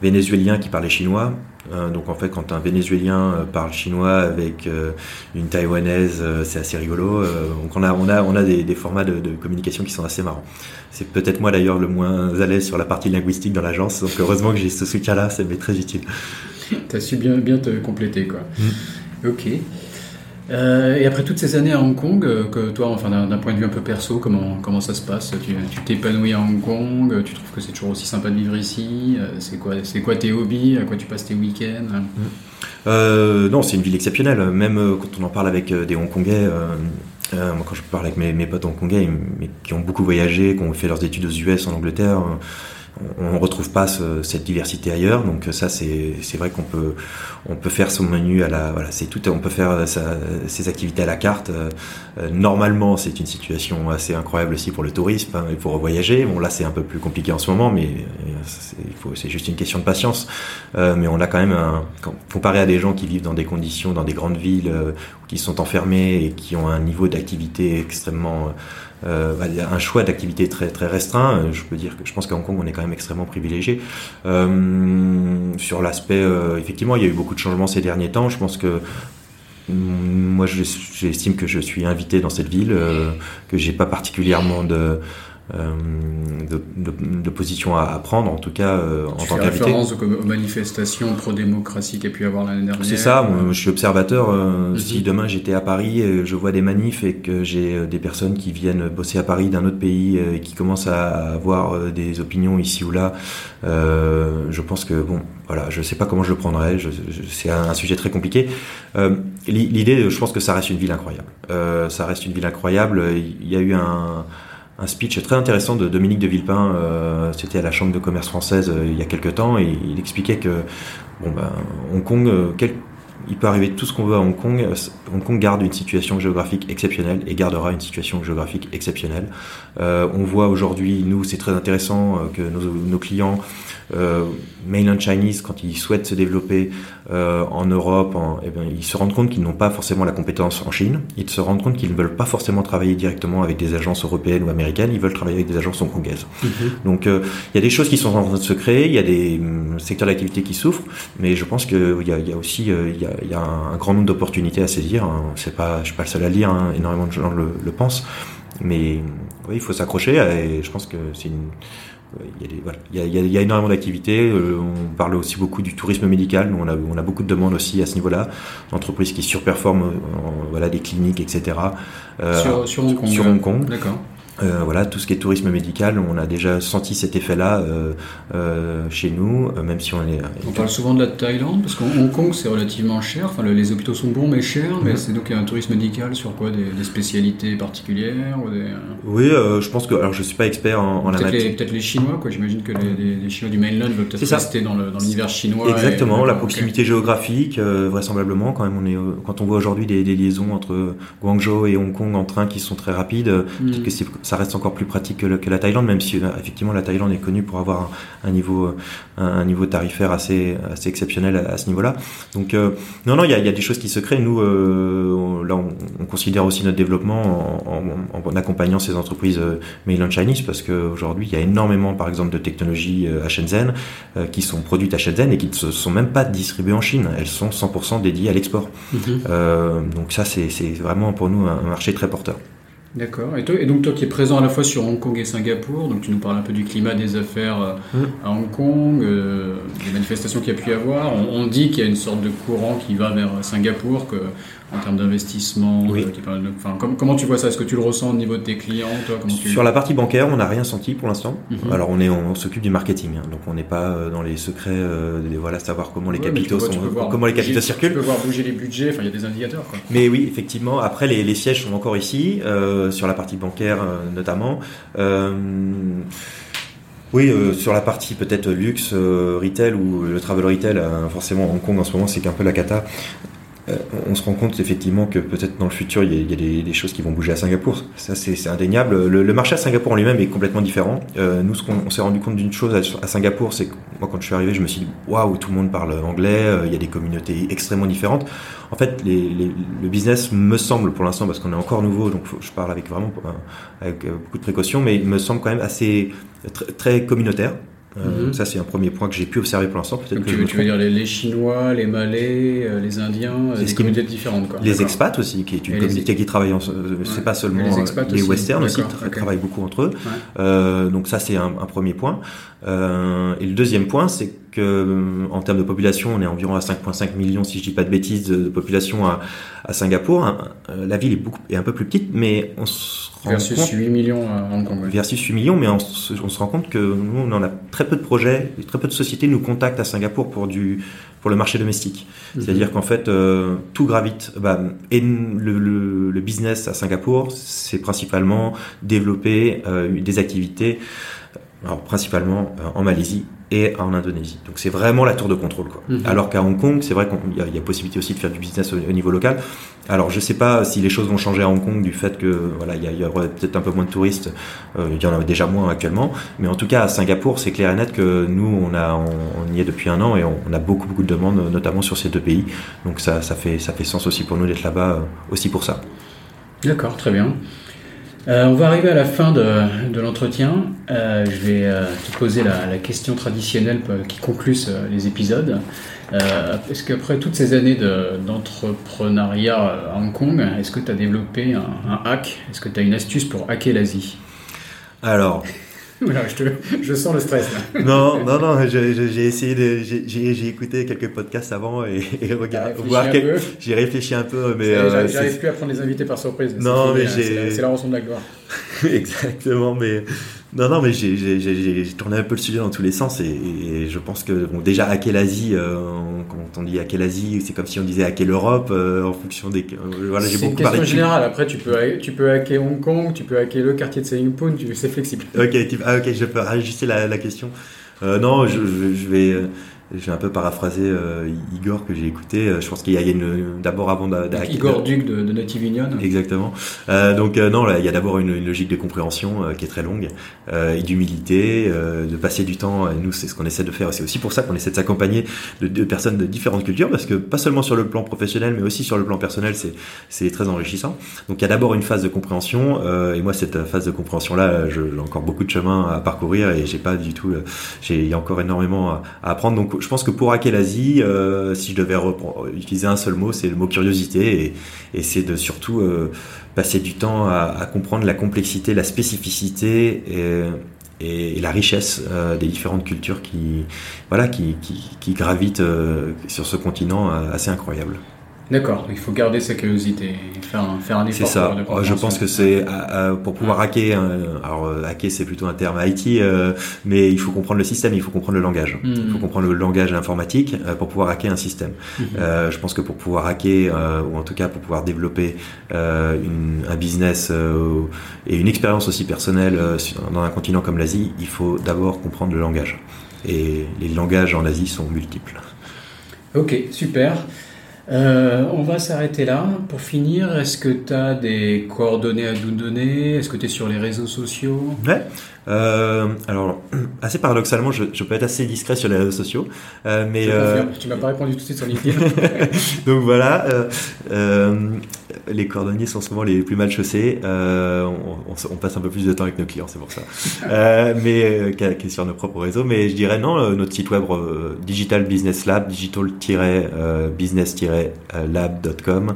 S2: vénézuélien qui parlait chinois. Euh, donc en fait, quand un Vénézuélien euh, parle chinois avec euh, une Taïwanaise, c'est assez rigolo. donc on a, on a, on a des, des formats de, de, communication qui sont assez marrants. C'est peut-être moi d'ailleurs le moins à l'aise sur la partie linguistique dans l'agence. Donc heureusement que j'ai ce soutien-là, ça m'est très utile.
S1: T'as su bien, bien te compléter quoi. Mm. Ok. Euh, et après toutes ces années à Hong Kong, euh, que toi, enfin d'un point de vue un peu perso, comment, comment ça se passe? Tu t'épanouis à Hong Kong Tu trouves que c'est toujours aussi sympa de vivre ici euh, C'est quoi, c'est quoi tes hobbies? À quoi tu passes tes week-ends?
S2: Euh, Non, c'est une ville exceptionnelle. Même quand on en parle avec des Hongkongais, moi quand je parle avec mes, mes potes hongkongais mais qui ont beaucoup voyagé, qui ont fait leurs études aux US, en Angleterre, on ne retrouve pas cette diversité ailleurs. Donc ça, c'est vrai qu'on peut on peut faire son menu à la voilà, c'est tout. On peut faire sa, ses activités à la carte. Euh, normalement, c'est une situation assez incroyable aussi pour le tourisme hein, et pour voyager. Bon là, c'est un peu plus compliqué en ce moment, mais euh, c'est juste une question de patience. Euh, mais on a quand même un, comparé à des gens qui vivent dans des conditions, dans des grandes villes, qui sont enfermés et qui ont un niveau d'activité extrêmement un choix d'activité très très restreint. Je peux dire que je pense qu'à Hong Kong, on est quand même extrêmement privilégié. sur l'aspect, effectivement, il y a eu beaucoup de changements ces derniers temps. Je pense que moi, j'estime que je suis invité dans cette ville, que j'ai pas particulièrement de euh, de, de, de, position à, à, prendre, en tout cas euh, en tant qu'invité.
S1: référence aux manifestations pro-démocratie qu'il y a pu avoir l'année dernière.
S2: C'est ça, moi, je suis observateur. Euh, mhm. Si demain j'étais à Paris, je vois des manifs et que j'ai des personnes qui viennent bosser à Paris d'un autre pays et qui commencent à avoir des opinions ici ou là, je pense que bon, voilà, je sais pas comment je le prendrais. c'est un, un, sujet très compliqué. L'idée, je pense que ça reste une ville incroyable. ça reste une ville incroyable. Il y a eu un un speech très intéressant de Dominique de Villepin, euh, c'était à la Chambre de commerce française euh, il y a quelques temps, et il expliquait que bon, ben, Hong Kong, euh, quel, il peut arriver tout ce qu'on veut à Hong Kong. Euh, Hong Kong garde une situation géographique exceptionnelle et gardera une situation géographique exceptionnelle. Euh, on voit aujourd'hui, nous, c'est très intéressant que nos, nos clients euh, mainland Chinese, quand ils souhaitent se développer euh, en Europe, en, eh bien, ils se rendent compte qu'ils n'ont pas forcément la compétence en Chine. Ils se rendent compte qu'ils ne veulent pas forcément travailler directement avec des agences européennes ou américaines. Ils veulent travailler avec des agences hongkongaises. Mhm. Donc, euh, il y a des choses qui sont en train de se créer. Il y a des hum, secteurs d'activité qui souffrent, mais je pense qu'il y a, il y a aussi euh, il y a, il y a un grand nombre d'opportunités à saisir. Hein. C'est pas, je suis pas le seul à lire. Hein. Énormément de gens le, le pensent. Mais oui, il faut s'accrocher et je pense que c'est une il y, a des, voilà, il, y a, il y a énormément d'activités. Euh, on parle aussi beaucoup du tourisme médical. On a, on a beaucoup de demandes aussi à ce niveau-là. D'entreprises qui surperforment, euh, voilà, des cliniques, etc.
S1: Euh, sur, sur Hong Kong.
S2: Sur Hong Kong.
S1: D'accord.
S2: Euh, voilà, tout ce qui est tourisme médical, on a déjà senti cet effet-là euh, euh, chez nous, euh, même si on est.
S1: On parle souvent de la Thaïlande parce qu'en Hong Kong c'est relativement cher. Enfin, les hôpitaux sont bons mais chers. Mais mhm. c'est donc un tourisme médical sur quoi des, des spécialités particulières ou des...
S2: Oui, je pense que alors je suis pas expert en, en la
S1: matière. Peut-être les Chinois, quoi. J'imagine que les, les, les, Chinois du mainland veulent peut-être rester dans, l'univers chinois.
S2: Exactement, la proximité géographique, vraisemblablement. Quand même, on est quand on voit aujourd'hui des, des, liaisons entre Guangzhou et Hong Kong en train qui sont très rapides, mm. peut-être que c'est ça reste encore plus pratique que, que, la Thaïlande, même si euh, effectivement la Thaïlande est connue pour avoir un, niveau, euh, un, niveau tarifaire assez, assez exceptionnel à, ce niveau-là. Donc euh, non, non, il y a, y a, des choses qui se créent. Nous, là, on, considère aussi notre développement en, en, accompagnant ces entreprises mainland Chinese, parce qu'aujourd'hui, il y a énormément, par exemple, de technologies à Shenzhen qui sont produites à Shenzhen et qui ne sont même pas distribuées en Chine. Elles sont 100% dédiées à l'export. Mm-hmm. donc ça, c'est vraiment pour nous un marché très porteur.
S1: D'accord. Et, et, donc toi qui es présent à la fois sur Hong Kong et Singapour, donc tu nous parles un peu du climat des affaires euh, mmh. à Hong Kong, euh, des manifestations qu'il y a pu y avoir. On, on dit qu'il y a une sorte de courant qui va vers Singapour, que en termes d'investissement
S2: oui.
S1: euh, enfin, comment, tu vois ça? Est-ce que tu le ressens au niveau de tes clients toi, comment
S2: tu... Sur la partie bancaire, on n'a rien senti pour l'instant. Mm-hmm. Alors on est, on, s'occupe du marketing, hein, donc on n'est pas euh, dans les secrets, euh, voilà, savoir comment les
S1: ouais,
S2: capitaux
S1: vois,
S2: sont,
S1: voir,
S2: comment les capitaux circulent. Tu
S1: peux voir bouger les budgets. Enfin, il y a des indicateurs. Quoi.
S2: Mais oui, effectivement. Après, les, les sièges sont encore ici, euh, sur la partie bancaire notamment. Oui, euh, sur la partie peut-être luxe, euh, retail ou le travel retail, euh, forcément Hong Kong en ce moment c'est qu'un peu la cata. Euh, on se rend compte effectivement que peut-être dans le futur il y a, des, choses qui vont bouger à Singapour. Ça c'est indéniable. Le, marché à Singapour en lui-même est complètement différent. Euh, nous, ce qu'on on, s'est rendu compte d'une chose à, Singapour, c'est que moi quand je suis arrivé, je me suis dit waouh, tout le monde parle anglais. Euh, il y a des communautés extrêmement différentes. En fait, le business me semble pour l'instant parce qu'on est encore nouveau, donc je parle avec vraiment avec beaucoup de précautions, mais il me semble quand même assez très communautaire. Euh, -hmm. Ça, c'est un premier point que j'ai pu observer pour l'instant.
S1: Peut-être que tu, veux, tu veux dire les, les, Chinois, les Malais, euh, les Indiens, euh, des communautés différentes. Quoi.
S2: Les expats aussi, qui est une Et communauté les... qui travaille. En... Ouais. C'est pas seulement les, les westerns aussi tra okay. travaillent beaucoup entre eux. Ouais. donc ça, c'est un, un, premier point. Et le deuxième point, c'est que en termes de population, on est environ à 5,5 millions, si je dis pas de bêtises, de population à, à Singapour. La ville est, beaucoup, est un peu plus petite, mais on se rend
S1: versus
S2: compte,
S1: 8 millions à Hong Kong.
S2: Versus 8 millions, mais on se, on se rend compte que nous, on en a très peu de projets, très peu de sociétés nous contactent à Singapour pour du pour le marché domestique. -hmm. C'est-à-dire qu'en fait, euh, tout gravite. Bah, et le, le, le, business à Singapour, c'est principalement développer euh, des activités, alors principalement euh, en Malaisie et en Indonésie. Donc c'est vraiment la tour de contrôle. Quoi. -hmm. Alors qu'à Hong Kong, c'est vrai qu'il y, y, a possibilité aussi de faire du business au, au, niveau local. Alors je sais pas si les choses vont changer à Hong Kong du fait que voilà il y, y aurait peut-être un peu moins de touristes. Euh, il y en a déjà moins actuellement, mais en tout cas à Singapour, c'est clair et net que nous on a on, on y est depuis un an et on, on, a beaucoup beaucoup de demandes, notamment sur ces deux pays. Donc ça ça fait ça fait sens aussi pour nous d'être là-bas euh, aussi pour ça.
S1: D'accord, très bien. Euh, on va arriver à la fin de, l'entretien. Euh, je vais euh, te poser la, la, question traditionnelle qui conclut les épisodes. est-ce qu'après toutes ces années d'entrepreneuriat à Hong Kong, est-ce que tu as développé un, un hack? Est-ce que tu as une astuce pour hacker l'Asie?
S2: Alors,
S1: voilà, je, te, je, sens le stress là.
S2: Non, non, non, j'ai essayé de, j'ai écouté quelques podcasts avant et, et regarde, j'ai réfléchi un peu, mais
S1: euh, j'arrive plus à prendre les invités par surprise.
S2: Non, mais
S1: hein,
S2: j'ai,
S1: c'est la, la rançon de la gloire.
S2: Exactement, mais non, non, mais j'ai tourné un peu le sujet dans tous les sens et, je pense que bon, déjà hacker l'Asie, euh, quand on dit hacker l'Asie, c'est comme si on disait hacker l'Europe euh, en fonction des.
S1: Euh, voilà, j'ai beaucoup une question générale. Après, tu peux tu peux hacker Hong Kong, tu peux hacker le quartier de Saigon c'est flexible.
S2: Ok, ah, ok, je peux ajuster la, la question. Euh, non, je, je vais j'ai un peu paraphrasé euh, Igor que j'ai écouté. Euh, je pense qu'il y a, une d'abord avant
S1: d'hacker. Igor Duc de, de Native Union.
S2: Exactement. Euh, donc euh, non, là, il y a d'abord une, une, logique de compréhension qui est très longue et d'humilité, de passer du temps. Et nous, c'est ce qu'on essaie de faire. C'est aussi pour ça qu'on essaie de s'accompagner de, de, personnes de différentes cultures, parce que pas seulement sur le plan professionnel, mais aussi sur le plan personnel, c'est c'est très enrichissant. Donc il y a d'abord une phase de compréhension. et moi, cette phase de compréhension là, j'ai encore beaucoup de chemin à parcourir et j'ai pas du tout. J'ai il y a encore énormément à, à apprendre. Donc je pense que pour hacker euh, si je devais utiliser un seul mot, c'est le mot curiosité, et, c'est de surtout euh, passer du temps à, comprendre la complexité, la spécificité et, la richesse euh, des différentes cultures qui, voilà, qui gravitent sur ce continent assez incroyable.
S1: D'accord, il faut garder sa curiosité, faire un, faire un effort.
S2: C'est ça. je pense que c'est pour pouvoir hacker. alors euh, hacker c'est plutôt un terme IT, euh, mais il faut comprendre le système, il faut comprendre le langage. Hmm. Il faut comprendre le langage informatique euh, pour pouvoir hacker un système. Hmm. je pense que pour pouvoir hacker ou en tout cas pour pouvoir développer une, un business et une expérience aussi personnelle dans un continent comme l'Asie, il faut d'abord comprendre le langage. Et les langages en Asie sont multiples.
S1: Ok, super. Euh, on va s'arrêter là. Pour finir, est-ce que tu as des coordonnées à nous donner? Est-ce que tu es sur les réseaux sociaux?
S2: Euh, alors, assez paradoxalement, je, je, peux être assez discret sur les réseaux sociaux, euh, mais
S1: euh... tu m'as pas répondu tout de suite sur LinkedIn.
S2: Donc voilà, euh, euh, les cordonniers sont souvent les plus mal chaussés. On, on, passe un peu plus de temps avec nos clients, c'est pour ça. mais sur nos propres réseaux. Mais je dirais non, notre site web Digital Business Lab, digital-business-lab.com,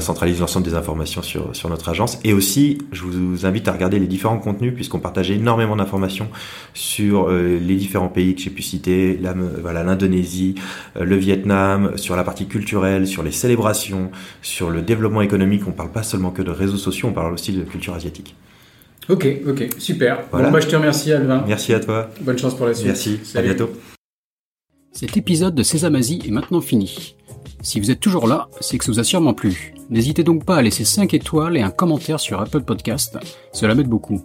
S2: centralise l'ensemble des informations sur sur notre agence. Et aussi, je vous invite à regarder les différents contenus puisqu'on partage énormément d'informations sur euh, les différents pays que j'ai pu citer, la, voilà l'Indonésie, euh, le Vietnam, sur la partie culturelle, sur les célébrations, sur le développement économique. On parle pas seulement que de réseaux sociaux, on parle aussi de culture asiatique.
S1: Ok, ok, super. Voilà. Bon, bah, je te remercie, Alvin.
S2: Merci à toi.
S1: Bonne chance pour la suite.
S2: Merci. À bientôt.
S1: Cet épisode de Sésame Asie est maintenant fini. Si vous êtes toujours là, c'est que ça vous a sûrement plu. N'hésitez donc pas à laisser 5 étoiles et un commentaire sur Apple Podcast, cela m'aide beaucoup.